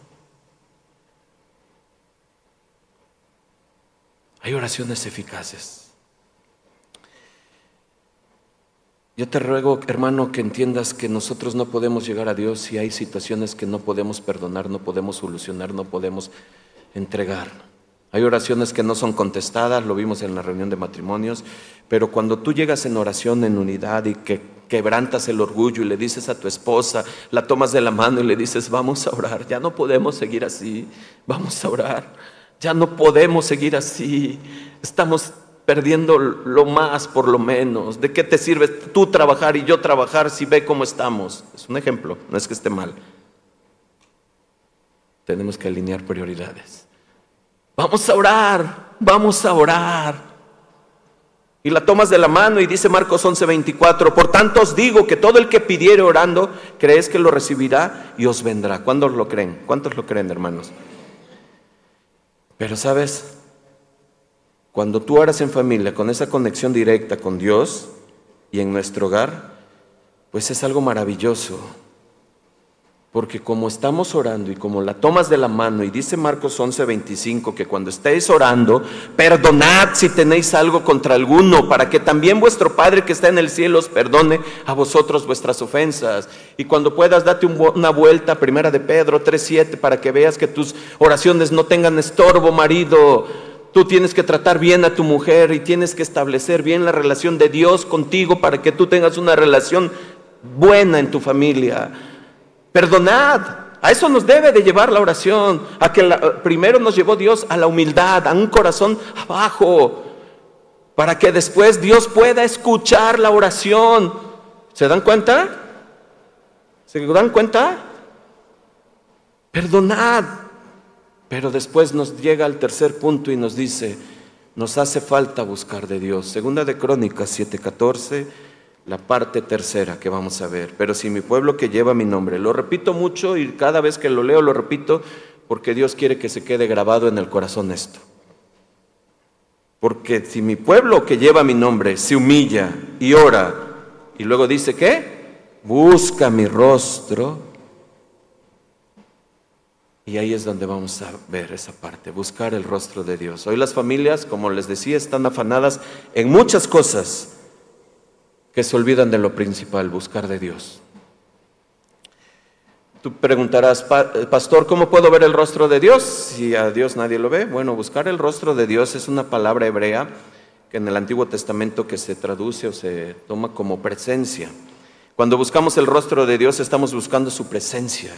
Hay oraciones eficaces. Yo te ruego, hermano, que entiendas que nosotros no podemos llegar a Dios si hay situaciones que no podemos perdonar, no podemos solucionar, no podemos entregar. Hay oraciones que no son contestadas, lo vimos en la reunión de matrimonios, pero cuando tú llegas en oración en unidad y que quebrantas el orgullo y le dices a tu esposa, la tomas de la mano y le dices, vamos a orar, ya no podemos seguir así, vamos a orar. Ya no podemos seguir así. Estamos perdiendo lo más por lo menos. ¿De qué te sirve tú trabajar y yo trabajar si ve cómo estamos? Es un ejemplo, no es que esté mal. Tenemos que alinear prioridades. Vamos a orar, vamos a orar. Y la tomas de la mano y dice Marcos 11:24, por tanto os digo que todo el que pidiere orando, crees que lo recibirá y os vendrá. ¿Cuántos lo creen? ¿Cuántos lo creen, hermanos? Pero sabes, cuando tú oras en familia con esa conexión directa con Dios y en nuestro hogar, pues es algo maravilloso. Porque como estamos orando y como la tomas de la mano, y dice Marcos 11:25 que cuando estéis orando, perdonad si tenéis algo contra alguno, para que también vuestro Padre que está en el cielo os perdone a vosotros vuestras ofensas. Y cuando puedas, date una vuelta, primera de Pedro 3:7, para que veas que tus oraciones no tengan estorbo, marido. Tú tienes que tratar bien a tu mujer y tienes que establecer bien la relación de Dios contigo para que tú tengas una relación buena en tu familia. Perdonad. A eso nos debe de llevar la oración, a que primero nos llevó Dios a la humildad, a un corazón abajo, para que después Dios pueda escuchar la oración. ¿Se dan cuenta? ¿Se dan cuenta? Perdonad. Pero después nos llega al tercer punto y nos dice, nos hace falta buscar de Dios. Segunda de Crónicas 7:14 la parte tercera que vamos a ver. Pero si mi pueblo que lleva mi nombre, lo repito mucho y cada vez que lo leo lo repito porque Dios quiere que se quede grabado en el corazón esto. Porque si mi pueblo que lleva mi nombre se humilla y ora y luego dice que busca mi rostro, y ahí es donde vamos a ver esa parte, buscar el rostro de Dios. Hoy las familias, como les decía, están afanadas en muchas cosas que se olvidan de lo principal, buscar de Dios. Tú preguntarás, pastor, ¿cómo puedo ver el rostro de Dios si a Dios nadie lo ve? Bueno, buscar el rostro de Dios es una palabra hebrea que en el Antiguo Testamento que se traduce o se toma como presencia. Cuando buscamos el rostro de Dios estamos buscando su presencia.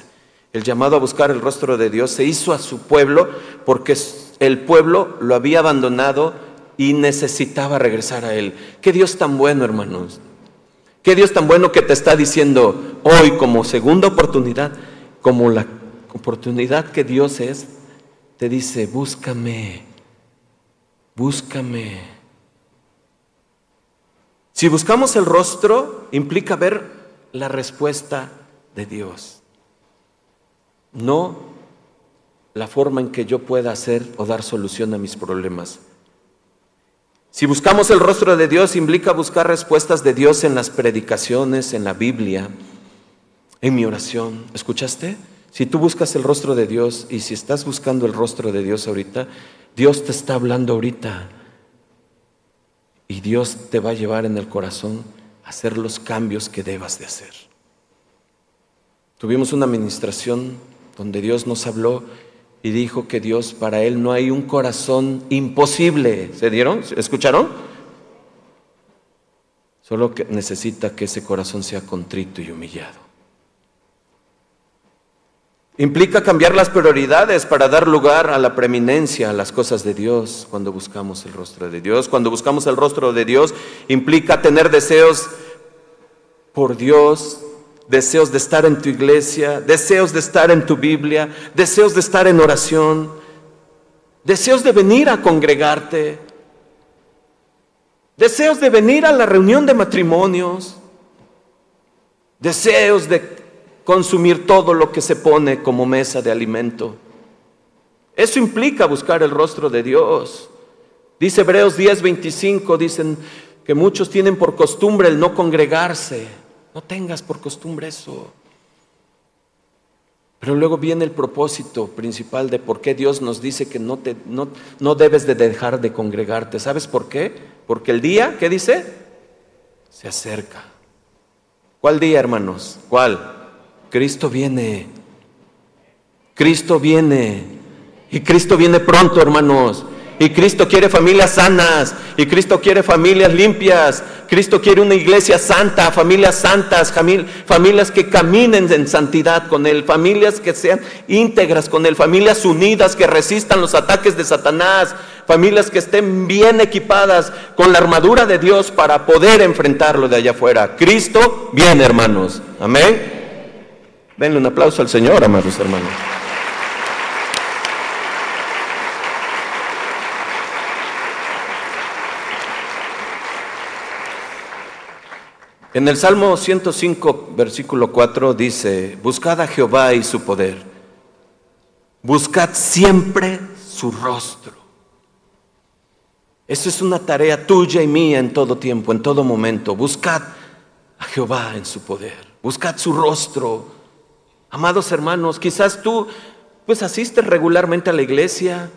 El llamado a buscar el rostro de Dios se hizo a su pueblo porque el pueblo lo había abandonado y necesitaba regresar a Él. Qué Dios tan bueno, hermanos. Qué Dios tan bueno que te está diciendo hoy como segunda oportunidad, como la oportunidad que Dios es, te dice, búscame, búscame. Si buscamos el rostro, implica ver la respuesta de Dios, no la forma en que yo pueda hacer o dar solución a mis problemas. Si buscamos el rostro de Dios, implica buscar respuestas de Dios en las predicaciones, en la Biblia, en mi oración. ¿Escuchaste? Si tú buscas el rostro de Dios y si estás buscando el rostro de Dios ahorita, Dios te está hablando ahorita. Y Dios te va a llevar en el corazón a hacer los cambios que debas de hacer. Tuvimos una administración donde Dios nos habló y dijo que Dios, para él no hay un corazón imposible. ¿Se dieron? ¿Escucharon? Solo que necesita que ese corazón sea contrito y humillado. Implica cambiar las prioridades para dar lugar a la preeminencia, a las cosas de Dios, cuando buscamos el rostro de Dios. Cuando buscamos el rostro de Dios, implica tener deseos por Dios, deseos de estar en tu iglesia, deseos de estar en tu Biblia, deseos de estar en oración, deseos de venir a congregarte, deseos de venir a la reunión de matrimonios, deseos de consumir todo lo que se pone como mesa de alimento. Eso implica buscar el rostro de Dios. Dice Hebreos 10:25, dicen que muchos tienen por costumbre el no congregarse. No tengas por costumbre eso. Pero luego viene el propósito principal de por qué Dios nos dice que no, te, no, no debes de dejar de congregarte. ¿Sabes por qué? Porque el día, ¿qué dice? Se acerca. ¿Cuál día, hermanos? ¿Cuál? Cristo viene. Cristo viene. Y Cristo viene pronto, hermanos. Y Cristo quiere familias sanas. Y Cristo quiere familias limpias. Cristo quiere una iglesia santa, familias santas, familias que caminen en santidad con Él, familias que sean íntegras con Él, familias unidas que resistan los ataques de Satanás, familias que estén bien equipadas con la armadura de Dios para poder enfrentarlo de allá afuera. Cristo viene, hermanos. Amén. Denle un aplauso al Señor, amados hermanos. En el Salmo 105, versículo 4 dice, buscad a Jehová y su poder, buscad siempre su rostro. Eso es una tarea tuya y mía en todo tiempo, en todo momento. Buscad a Jehová en su poder. Buscad su rostro. Amados hermanos, quizás tú pues asistes regularmente a la iglesia,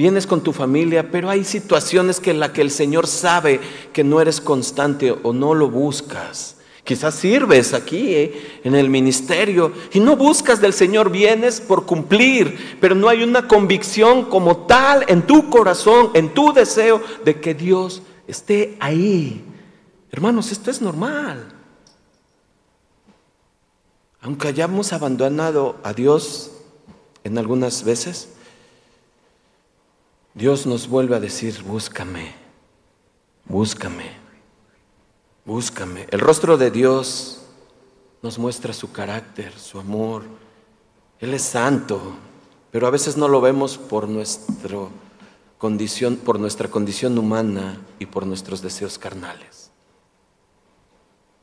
vienes con tu familia, pero hay situaciones que en las que el Señor sabe que no eres constante o no lo buscas. Quizás sirves aquí eh, en el ministerio y no buscas del Señor, vienes por cumplir, pero no hay una convicción como tal en tu corazón, en tu deseo de que Dios esté ahí. Hermanos, esto es normal. Aunque hayamos abandonado a Dios en algunas veces, Dios nos vuelve a decir, búscame, búscame, búscame. El rostro de Dios nos muestra su carácter, su amor. Él es santo, pero a veces no lo vemos por nuestra condición, por nuestra condición humana y por nuestros deseos carnales.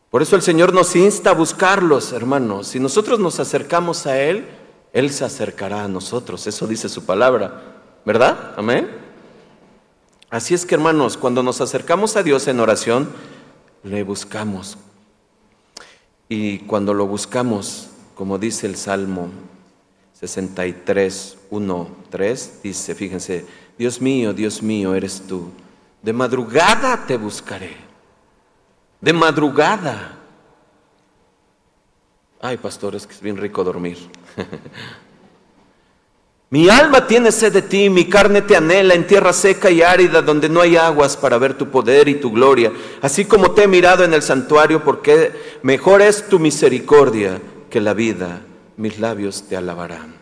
Por eso el Señor nos insta a buscarlos, hermanos. Si nosotros nos acercamos a Él, Él se acercará a nosotros. Eso dice su palabra. ¿Verdad? Amén. Así es que hermanos, cuando nos acercamos a Dios en oración, le buscamos. Y cuando lo buscamos, como dice el Salmo 63, 1, 3, dice, fíjense, Dios mío, Dios mío, eres tú. De madrugada te buscaré. De madrugada. Ay, pastor, es que es bien rico dormir. Mi alma tiene sed de ti, mi carne te anhela en tierra seca y árida donde no hay aguas para ver tu poder y tu gloria, así como te he mirado en el santuario, porque mejor es tu misericordia que la vida, mis labios te alabarán.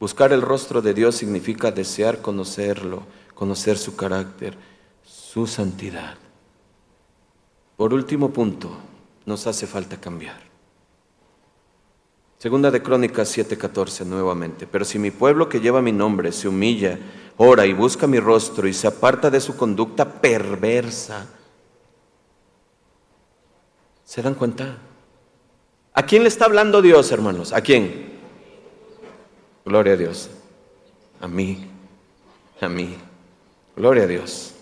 Buscar el rostro de Dios significa desear conocerlo, conocer su carácter, su santidad. Por último punto, nos hace falta cambiar. Segunda de Crónicas 7:14 nuevamente. Pero si mi pueblo que lleva mi nombre se humilla, ora y busca mi rostro y se aparta de su conducta perversa, ¿se dan cuenta? ¿A quién le está hablando Dios, hermanos? ¿A quién? Gloria a Dios. A mí. A mí. Gloria a Dios.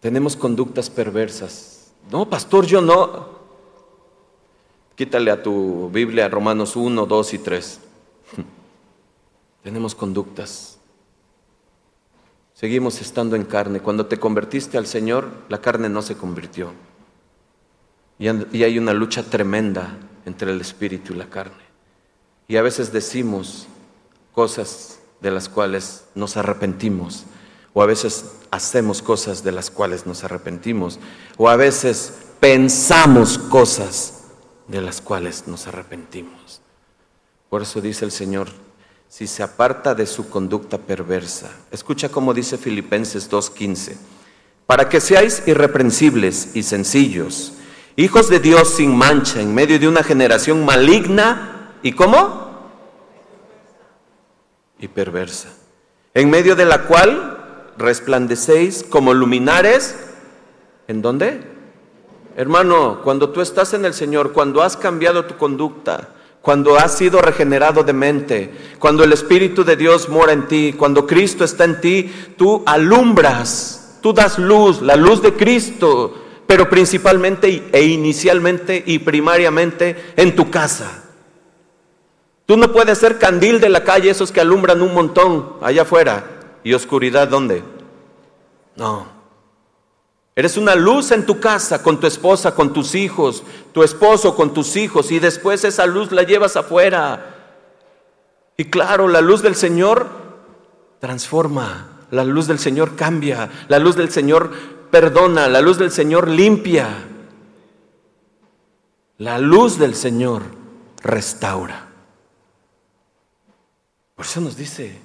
Tenemos conductas perversas. No, pastor, yo no. Quítale a tu Biblia Romanos 1, 2 y 3. Tenemos conductas. Seguimos estando en carne. Cuando te convertiste al Señor, la carne no se convirtió. Y hay una lucha tremenda entre el espíritu y la carne. Y a veces decimos cosas de las cuales nos arrepentimos. O a veces hacemos cosas de las cuales nos arrepentimos. O a veces pensamos cosas de las cuales nos arrepentimos. Por eso dice el Señor, si se aparta de su conducta perversa, escucha cómo dice Filipenses 2.15, para que seáis irreprensibles y sencillos, hijos de Dios sin mancha, en medio de una generación maligna y cómo? Y perversa, en medio de la cual resplandecéis como luminares, ¿en dónde? Hermano, cuando tú estás en el Señor, cuando has cambiado tu conducta, cuando has sido regenerado de mente, cuando el Espíritu de Dios mora en ti, cuando Cristo está en ti, tú alumbras, tú das luz, la luz de Cristo, pero principalmente e inicialmente y primariamente en tu casa. Tú no puedes ser candil de la calle, esos que alumbran un montón allá afuera. ¿Y oscuridad dónde? No. Eres una luz en tu casa, con tu esposa, con tus hijos, tu esposo, con tus hijos, y después esa luz la llevas afuera. Y claro, la luz del Señor transforma, la luz del Señor cambia, la luz del Señor perdona, la luz del Señor limpia, la luz del Señor restaura. Por eso nos dice,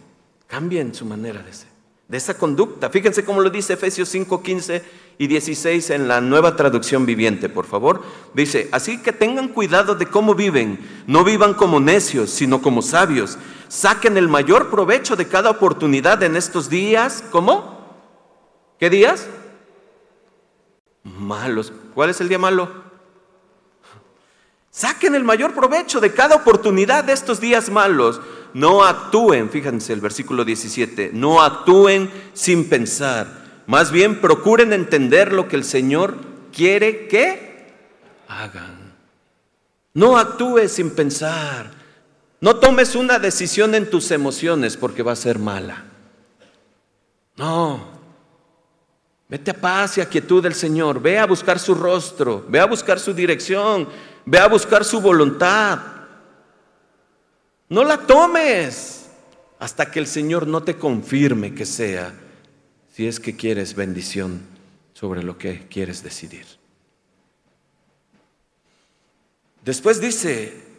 cambien su manera de ser de esa conducta. Fíjense cómo lo dice Efesios 5, 15 y 16 en la nueva traducción viviente, por favor. Dice, así que tengan cuidado de cómo viven, no vivan como necios, sino como sabios. Saquen el mayor provecho de cada oportunidad en estos días. ¿Cómo? ¿Qué días? Malos. ¿Cuál es el día malo? Saquen el mayor provecho de cada oportunidad de estos días malos no actúen, fíjense el versículo 17, no actúen sin pensar, más bien procuren entender lo que el Señor quiere que hagan. No actúes sin pensar, no tomes una decisión en tus emociones porque va a ser mala. No, vete a paz y a quietud del Señor, ve a buscar su rostro, ve a buscar su dirección, ve a buscar su voluntad. No la tomes hasta que el Señor no te confirme que sea, si es que quieres bendición sobre lo que quieres decidir. Después dice,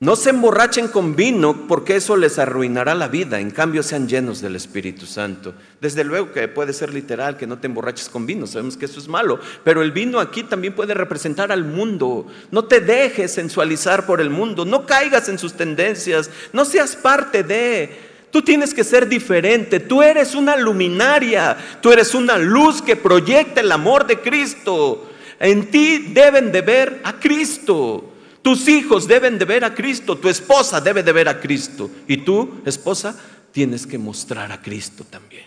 no se emborrachen con vino porque eso les arruinará la vida, en cambio sean llenos del Espíritu Santo. Desde luego que puede ser literal que no te emborraches con vino, sabemos que eso es malo, pero el vino aquí también puede representar al mundo. No te dejes sensualizar por el mundo, no caigas en sus tendencias, no seas parte de... Tú tienes que ser diferente, tú eres una luminaria, tú eres una luz que proyecta el amor de Cristo. En ti deben de ver a Cristo. Tus hijos deben de ver a Cristo, tu esposa debe de ver a Cristo y tú, esposa, tienes que mostrar a Cristo también.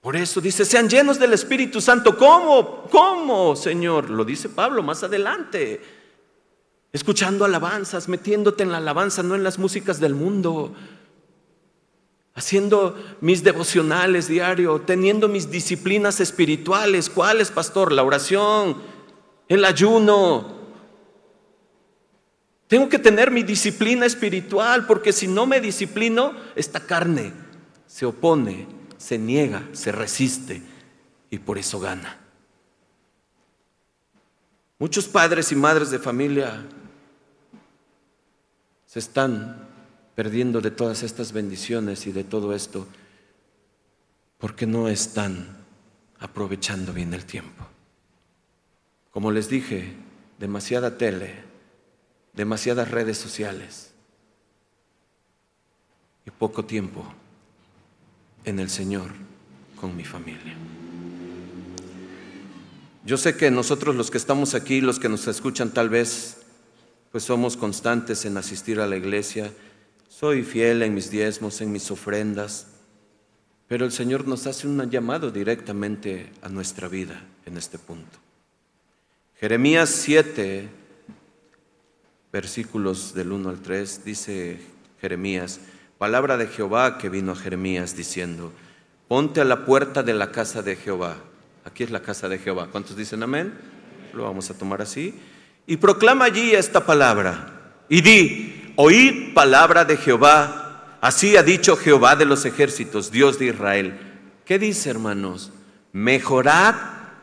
Por eso dice, sean llenos del Espíritu Santo. ¿Cómo? ¿Cómo, Señor? Lo dice Pablo más adelante. Escuchando alabanzas, metiéndote en la alabanza, no en las músicas del mundo. Haciendo mis devocionales diario, teniendo mis disciplinas espirituales. ¿Cuáles, pastor? La oración, el ayuno. Tengo que tener mi disciplina espiritual porque si no me disciplino, esta carne se opone, se niega, se resiste y por eso gana. Muchos padres y madres de familia se están perdiendo de todas estas bendiciones y de todo esto porque no están aprovechando bien el tiempo. Como les dije, demasiada tele, demasiadas redes sociales y poco tiempo en el Señor con mi familia. Yo sé que nosotros los que estamos aquí, los que nos escuchan tal vez, pues somos constantes en asistir a la iglesia, soy fiel en mis diezmos, en mis ofrendas, pero el Señor nos hace un llamado directamente a nuestra vida en este punto. Jeremías 7, versículos del 1 al 3, dice Jeremías, palabra de Jehová que vino a Jeremías diciendo, ponte a la puerta de la casa de Jehová. Aquí es la casa de Jehová. ¿Cuántos dicen amén? Lo vamos a tomar así. Y proclama allí esta palabra. Y di, oíd palabra de Jehová. Así ha dicho Jehová de los ejércitos, Dios de Israel. ¿Qué dice, hermanos? Mejorad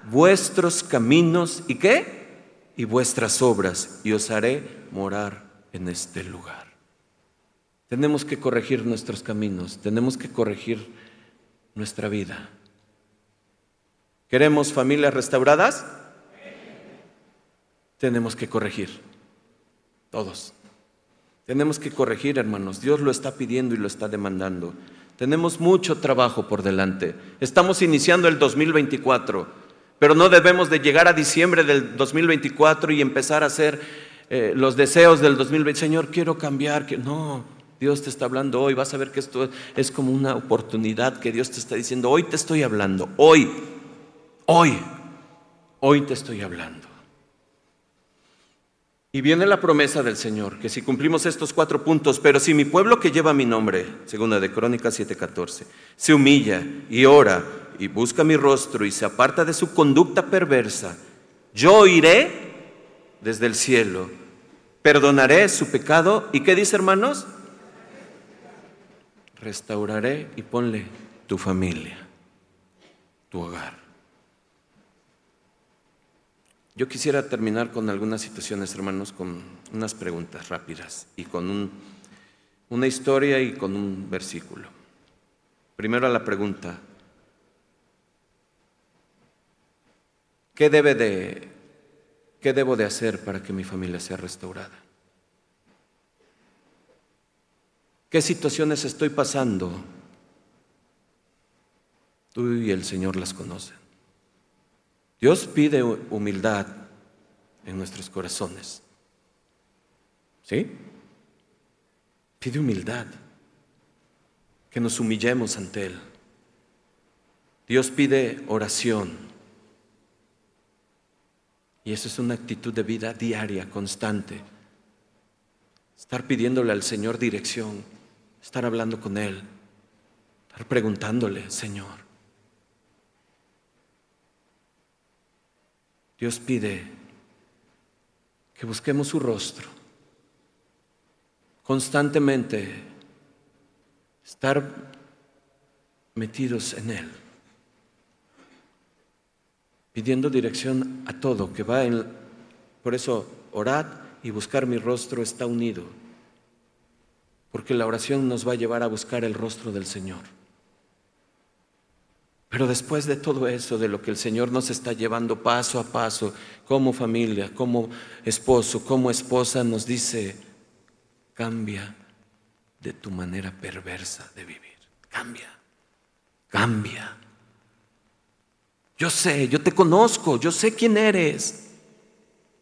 vuestros caminos y qué? Y vuestras obras, y os haré morar en este lugar. Tenemos que corregir nuestros caminos, tenemos que corregir nuestra vida. ¿Queremos familias restauradas? Tenemos que corregir, todos. Tenemos que corregir, hermanos. Dios lo está pidiendo y lo está demandando. Tenemos mucho trabajo por delante. Estamos iniciando el 2024. Pero no debemos de llegar a diciembre del 2024 y empezar a hacer eh, los deseos del 2020. Señor, quiero cambiar. Que... No, Dios te está hablando hoy. Vas a ver que esto es como una oportunidad que Dios te está diciendo. Hoy te estoy hablando. Hoy, hoy, hoy te estoy hablando. Y viene la promesa del Señor, que si cumplimos estos cuatro puntos, pero si mi pueblo que lleva mi nombre, segunda de Crónicas 7:14, se humilla y ora y busca mi rostro y se aparta de su conducta perversa, yo iré desde el cielo, perdonaré su pecado y ¿qué dice hermanos? Restauraré y ponle tu familia, tu hogar. Yo quisiera terminar con algunas situaciones, hermanos, con unas preguntas rápidas y con una historia y con un versículo. Primero la pregunta, ¿Qué, debe de, ¿Qué debo de hacer para que mi familia sea restaurada? ¿Qué situaciones estoy pasando? Tú y el Señor las conocen. Dios pide humildad en nuestros corazones. ¿Sí? Pide humildad, que nos humillemos ante Él. Dios pide oración. Y eso es una actitud de vida diaria, constante. Estar pidiéndole al Señor dirección, estar hablando con Él, estar preguntándole, Señor. Dios pide que busquemos su rostro, constantemente estar metidos en Él, pidiendo dirección a todo que va en... Por eso, orad y buscar mi rostro está unido, porque la oración nos va a llevar a buscar el rostro del Señor. Pero después de todo eso, de lo que el Señor nos está llevando paso a paso, como familia, como esposo, como esposa, nos dice, cambia de tu manera perversa de vivir. Cambia, cambia. Yo sé, yo te conozco, yo sé quién eres.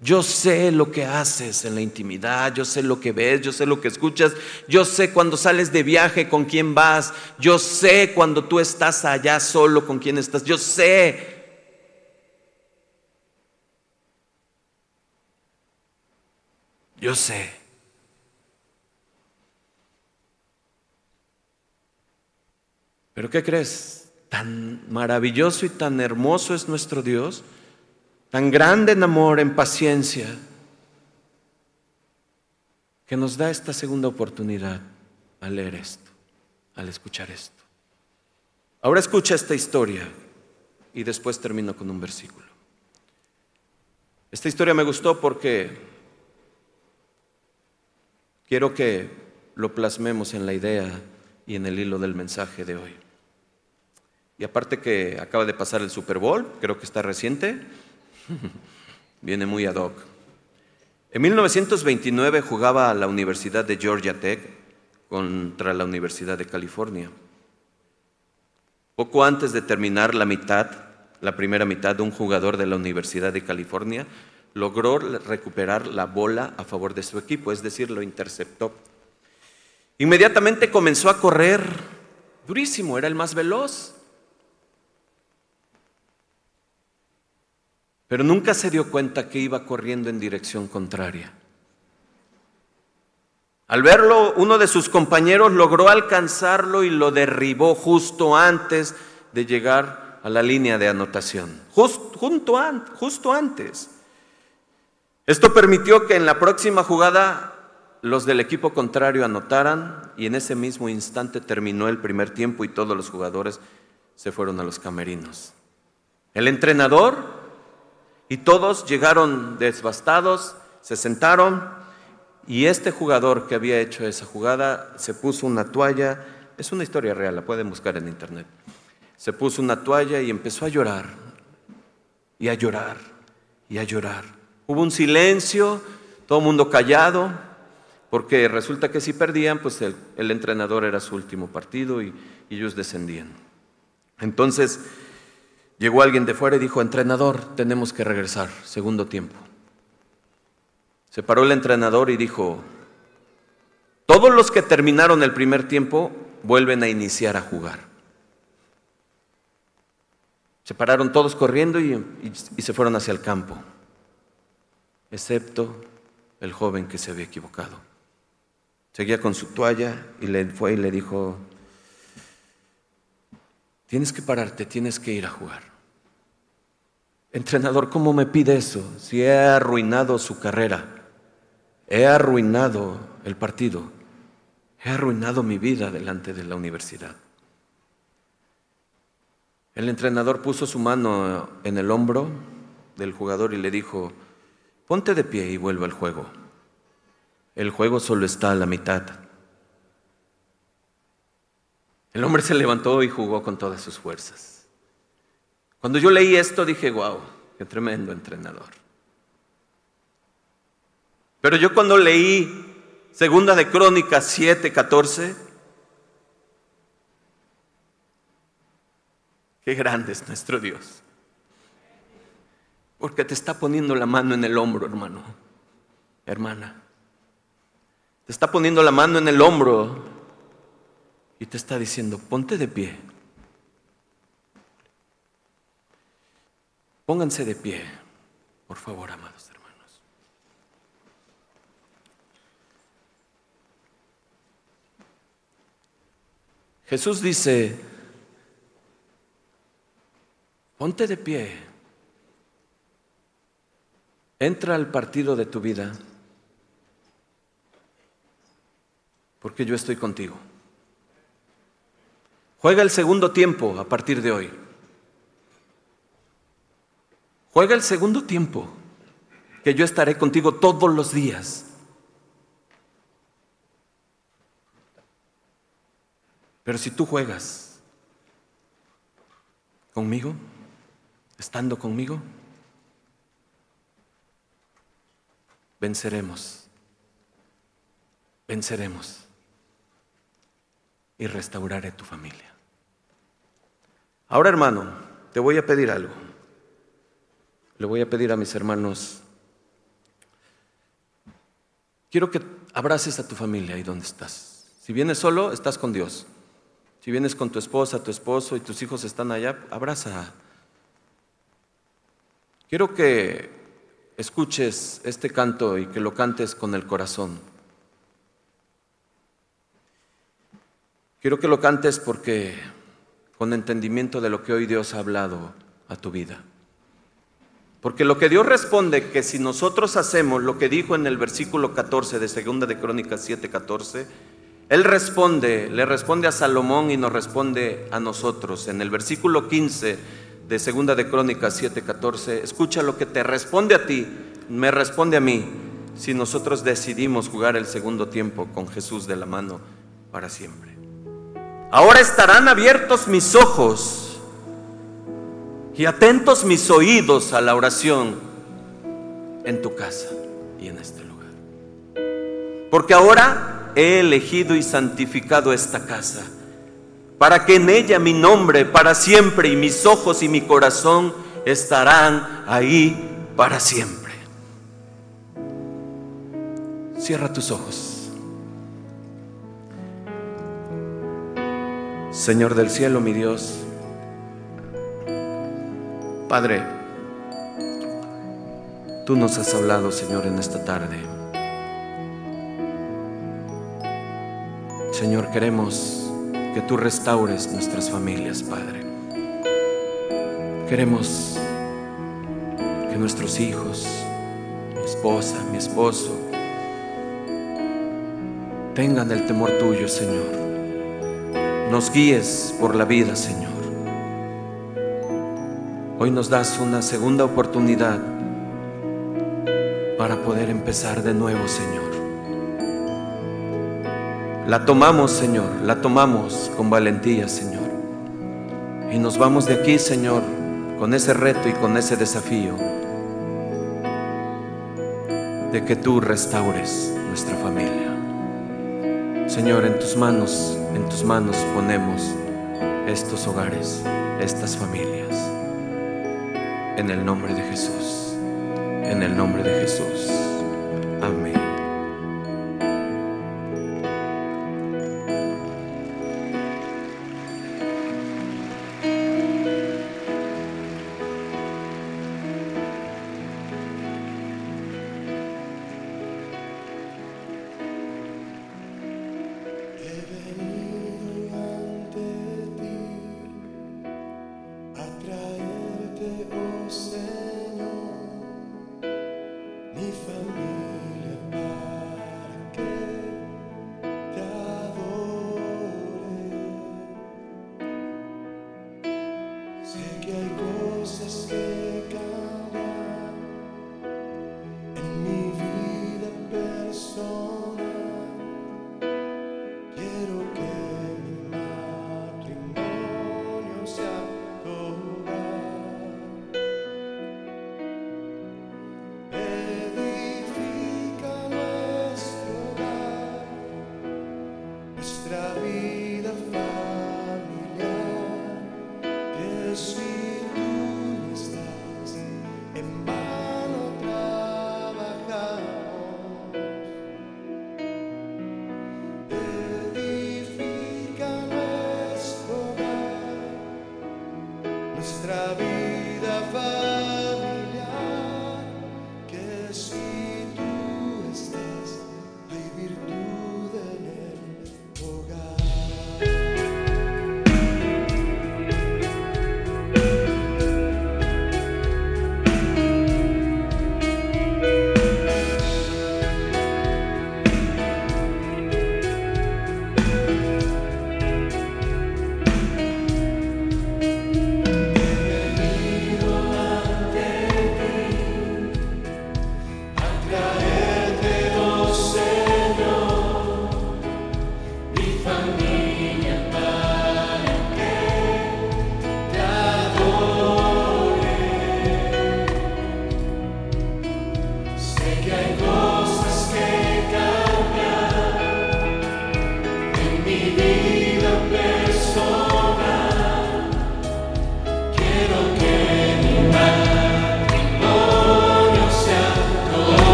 Yo sé lo que haces en la intimidad, yo sé lo que ves, yo sé lo que escuchas, yo sé cuando sales de viaje con quién vas, yo sé cuando tú estás allá solo con quién estás, yo sé. Yo sé. Pero ¿qué crees? Tan maravilloso y tan hermoso es nuestro Dios tan grande en amor, en paciencia, que nos da esta segunda oportunidad al leer esto, al escuchar esto. Ahora escucha esta historia y después termino con un versículo. Esta historia me gustó porque quiero que lo plasmemos en la idea y en el hilo del mensaje de hoy. Y aparte que acaba de pasar el Super Bowl, creo que está reciente, Viene muy ad hoc. En 1929 jugaba a la Universidad de Georgia Tech contra la Universidad de California. Poco antes de terminar la mitad, la primera mitad, un jugador de la Universidad de California logró recuperar la bola a favor de su equipo, es decir, lo interceptó. Inmediatamente comenzó a correr durísimo, era el más veloz. Pero nunca se dio cuenta que iba corriendo en dirección contraria. Al verlo, uno de sus compañeros logró alcanzarlo y lo derribó justo antes de llegar a la línea de anotación, justo, antes. Esto permitió que en la próxima jugada los del equipo contrario anotaran y en ese mismo instante terminó el primer tiempo y todos los jugadores se fueron a los camerinos. El entrenador y todos llegaron desbastados, se sentaron y este jugador que había hecho esa jugada se puso una toalla, es una historia real, la pueden buscar en internet. Se puso una toalla y empezó a llorar, y a llorar, y a llorar. Hubo un silencio, todo el mundo callado, porque resulta que si perdían, pues el, entrenador era su último partido y ellos descendían. Entonces, Llegó alguien de fuera y dijo, entrenador, tenemos que regresar, segundo tiempo. Se paró el entrenador y dijo, todos los que terminaron el primer tiempo vuelven a iniciar a jugar. Se pararon todos corriendo y, se fueron hacia el campo, excepto el joven que se había equivocado. Seguía con su toalla y le fue y le dijo, Tienes que pararte, tienes que ir a jugar. Entrenador, ¿cómo me pide eso? Si he arruinado su carrera, he arruinado el partido, he arruinado mi vida delante de la universidad. El entrenador puso su mano en el hombro del jugador y le dijo, ponte de pie y vuelve al juego. El juego solo está a la mitad. El hombre se levantó y jugó con todas sus fuerzas. Cuando yo leí esto dije, wow, qué tremendo entrenador. Pero yo cuando leí Segunda de Crónicas 7, 14, qué grande es nuestro Dios. Porque te está poniendo la mano en el hombro, hermano, hermana. te está poniendo la mano en el hombro y te está diciendo, ponte de pie. Pónganse de pie, por favor, amados hermanos. Jesús dice, ponte de pie, entra al partido de tu vida, porque yo estoy contigo. Juega el segundo tiempo a partir de hoy. Juega el segundo tiempo, que yo estaré contigo todos los días. Pero si tú juegas conmigo, estando conmigo, venceremos, venceremos y restauraré tu familia. Ahora hermano, te voy a pedir algo. Le voy a pedir a mis hermanos, quiero que abraces a tu familia ahí donde estás. Si vienes solo, estás con Dios. Si vienes con tu esposa, tu esposo y tus hijos están allá, abraza. Quiero que escuches este canto y que lo cantes con el corazón. Quiero que lo cantes porque con entendimiento de lo que hoy Dios ha hablado a tu vida. Porque lo que Dios responde, que si nosotros hacemos lo que dijo en el versículo 14 de Segunda de Crónicas 7, 14, Él responde, le responde a Salomón y nos responde a nosotros. En el versículo 15 de Segunda de Crónicas 7, 14, escucha lo que te responde a ti, me responde a mí, si nosotros decidimos jugar el segundo tiempo con Jesús de la mano para siempre. Ahora estarán abiertos mis ojos y atentos mis oídos a la oración en tu casa y en este lugar. Porque ahora he elegido y santificado esta casa para que en ella mi nombre para siempre y mis ojos y mi corazón estarán ahí para siempre. Cierra tus ojos. Señor del cielo, mi Dios, Padre, tú nos has hablado, Señor, en esta tarde. Señor, queremos que tú restaures nuestras familias, Padre. Queremos que nuestros hijos, mi esposa, mi esposo, tengan el temor tuyo, Señor. Nos guíes por la vida, Señor. Hoy nos das una segunda oportunidad para poder empezar de nuevo, Señor. La tomamos, Señor, la tomamos con valentía, Señor. Y nos vamos de aquí, Señor, con ese reto y con ese desafío de que tú restaures nuestra familia. Señor, en tus manos, en tus manos ponemos estos hogares, estas familias. En el nombre de Jesús. En el nombre de Jesús. Amén.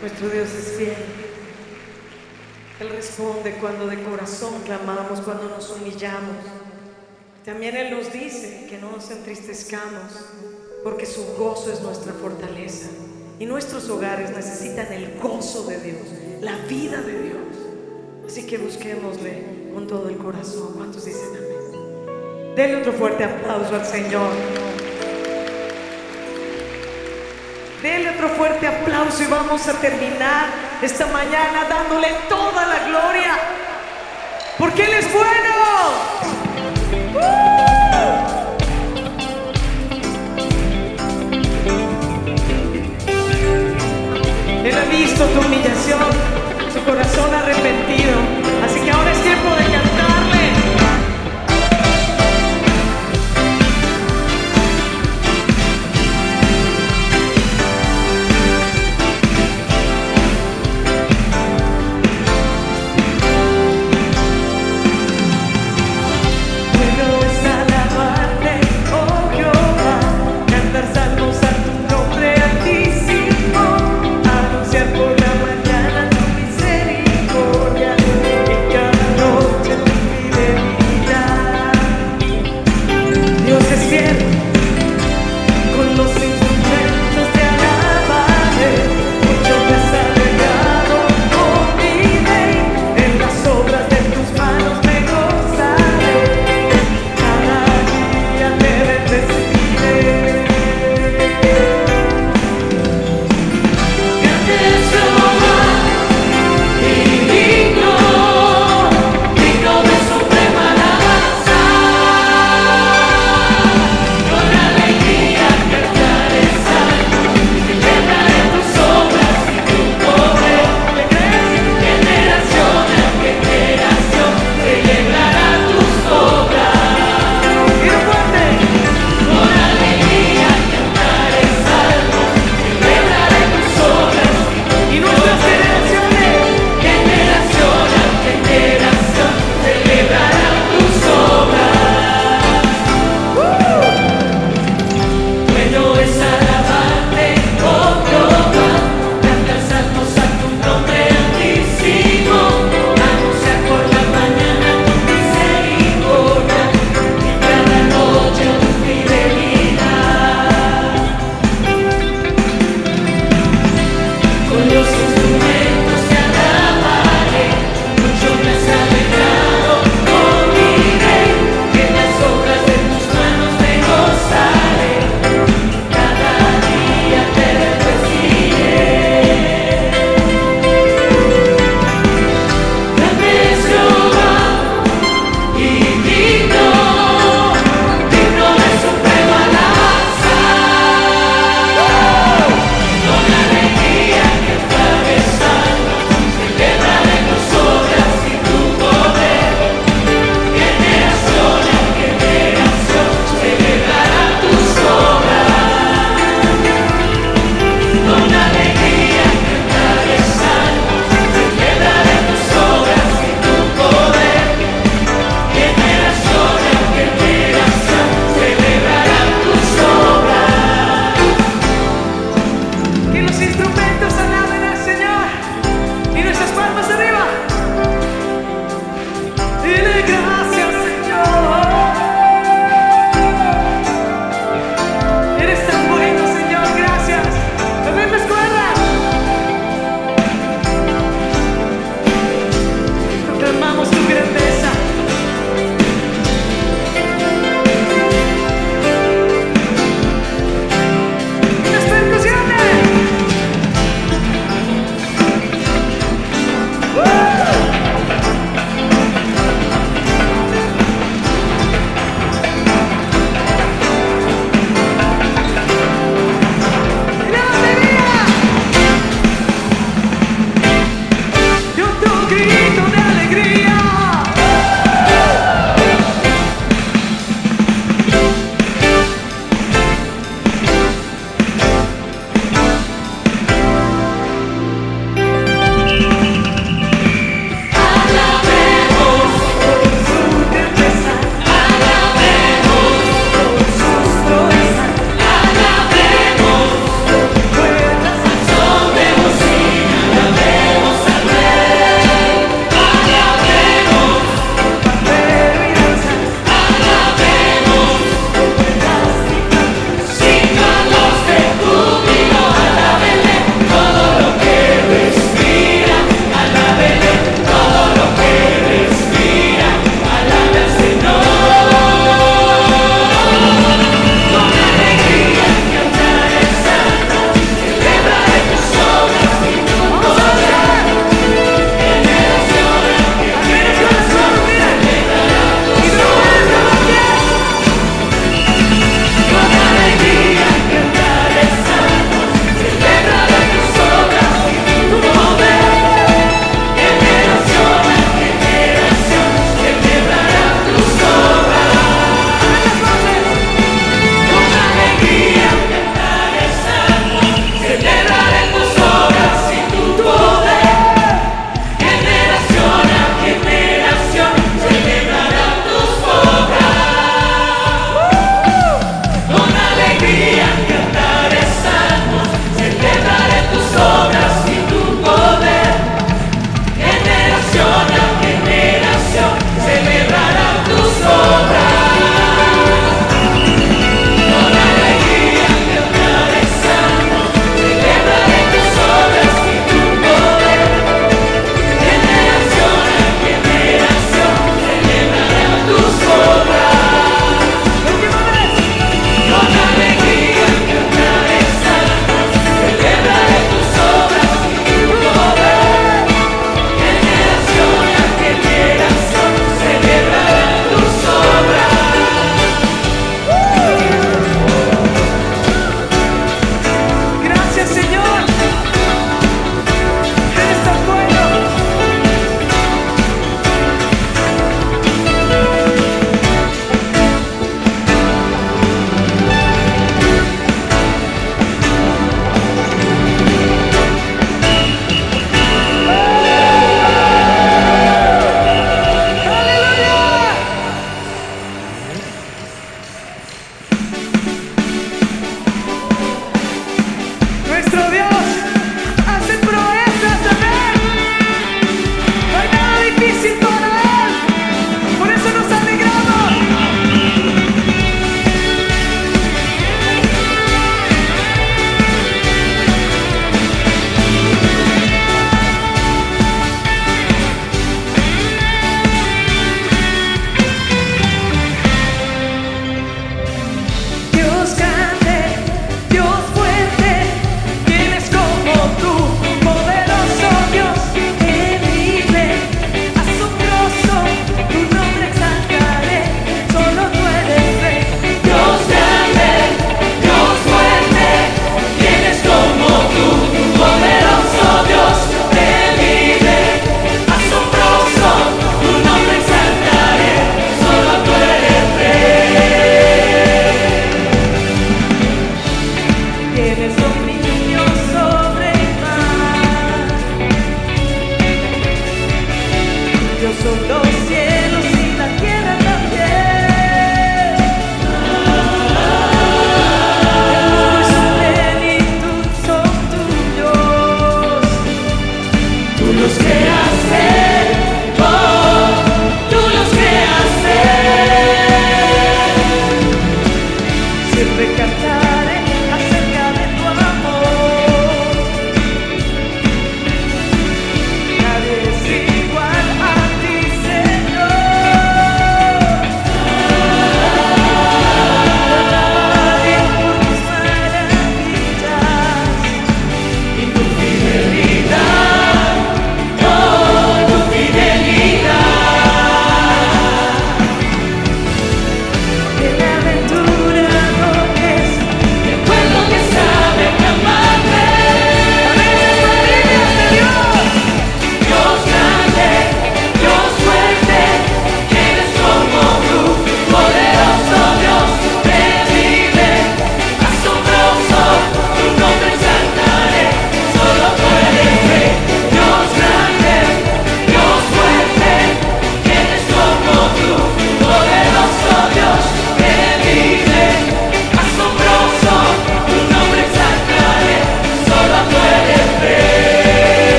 Nuestro Dios es fiel. Él responde cuando de corazón clamamos, cuando nos humillamos. También Él nos dice que no nos entristezcamos, porque su gozo es nuestra fortaleza. Y nuestros hogares necesitan el gozo de Dios, la vida de Dios. Así que busquémosle con todo el corazón. ¿Cuántos dicen amén? Denle otro fuerte aplauso al Señor. Otro fuerte aplauso y vamos a terminar esta mañana dándole toda la gloria. Porque Él es bueno. ¡Uh! Él ha visto tu humillación, su corazón arrepentido.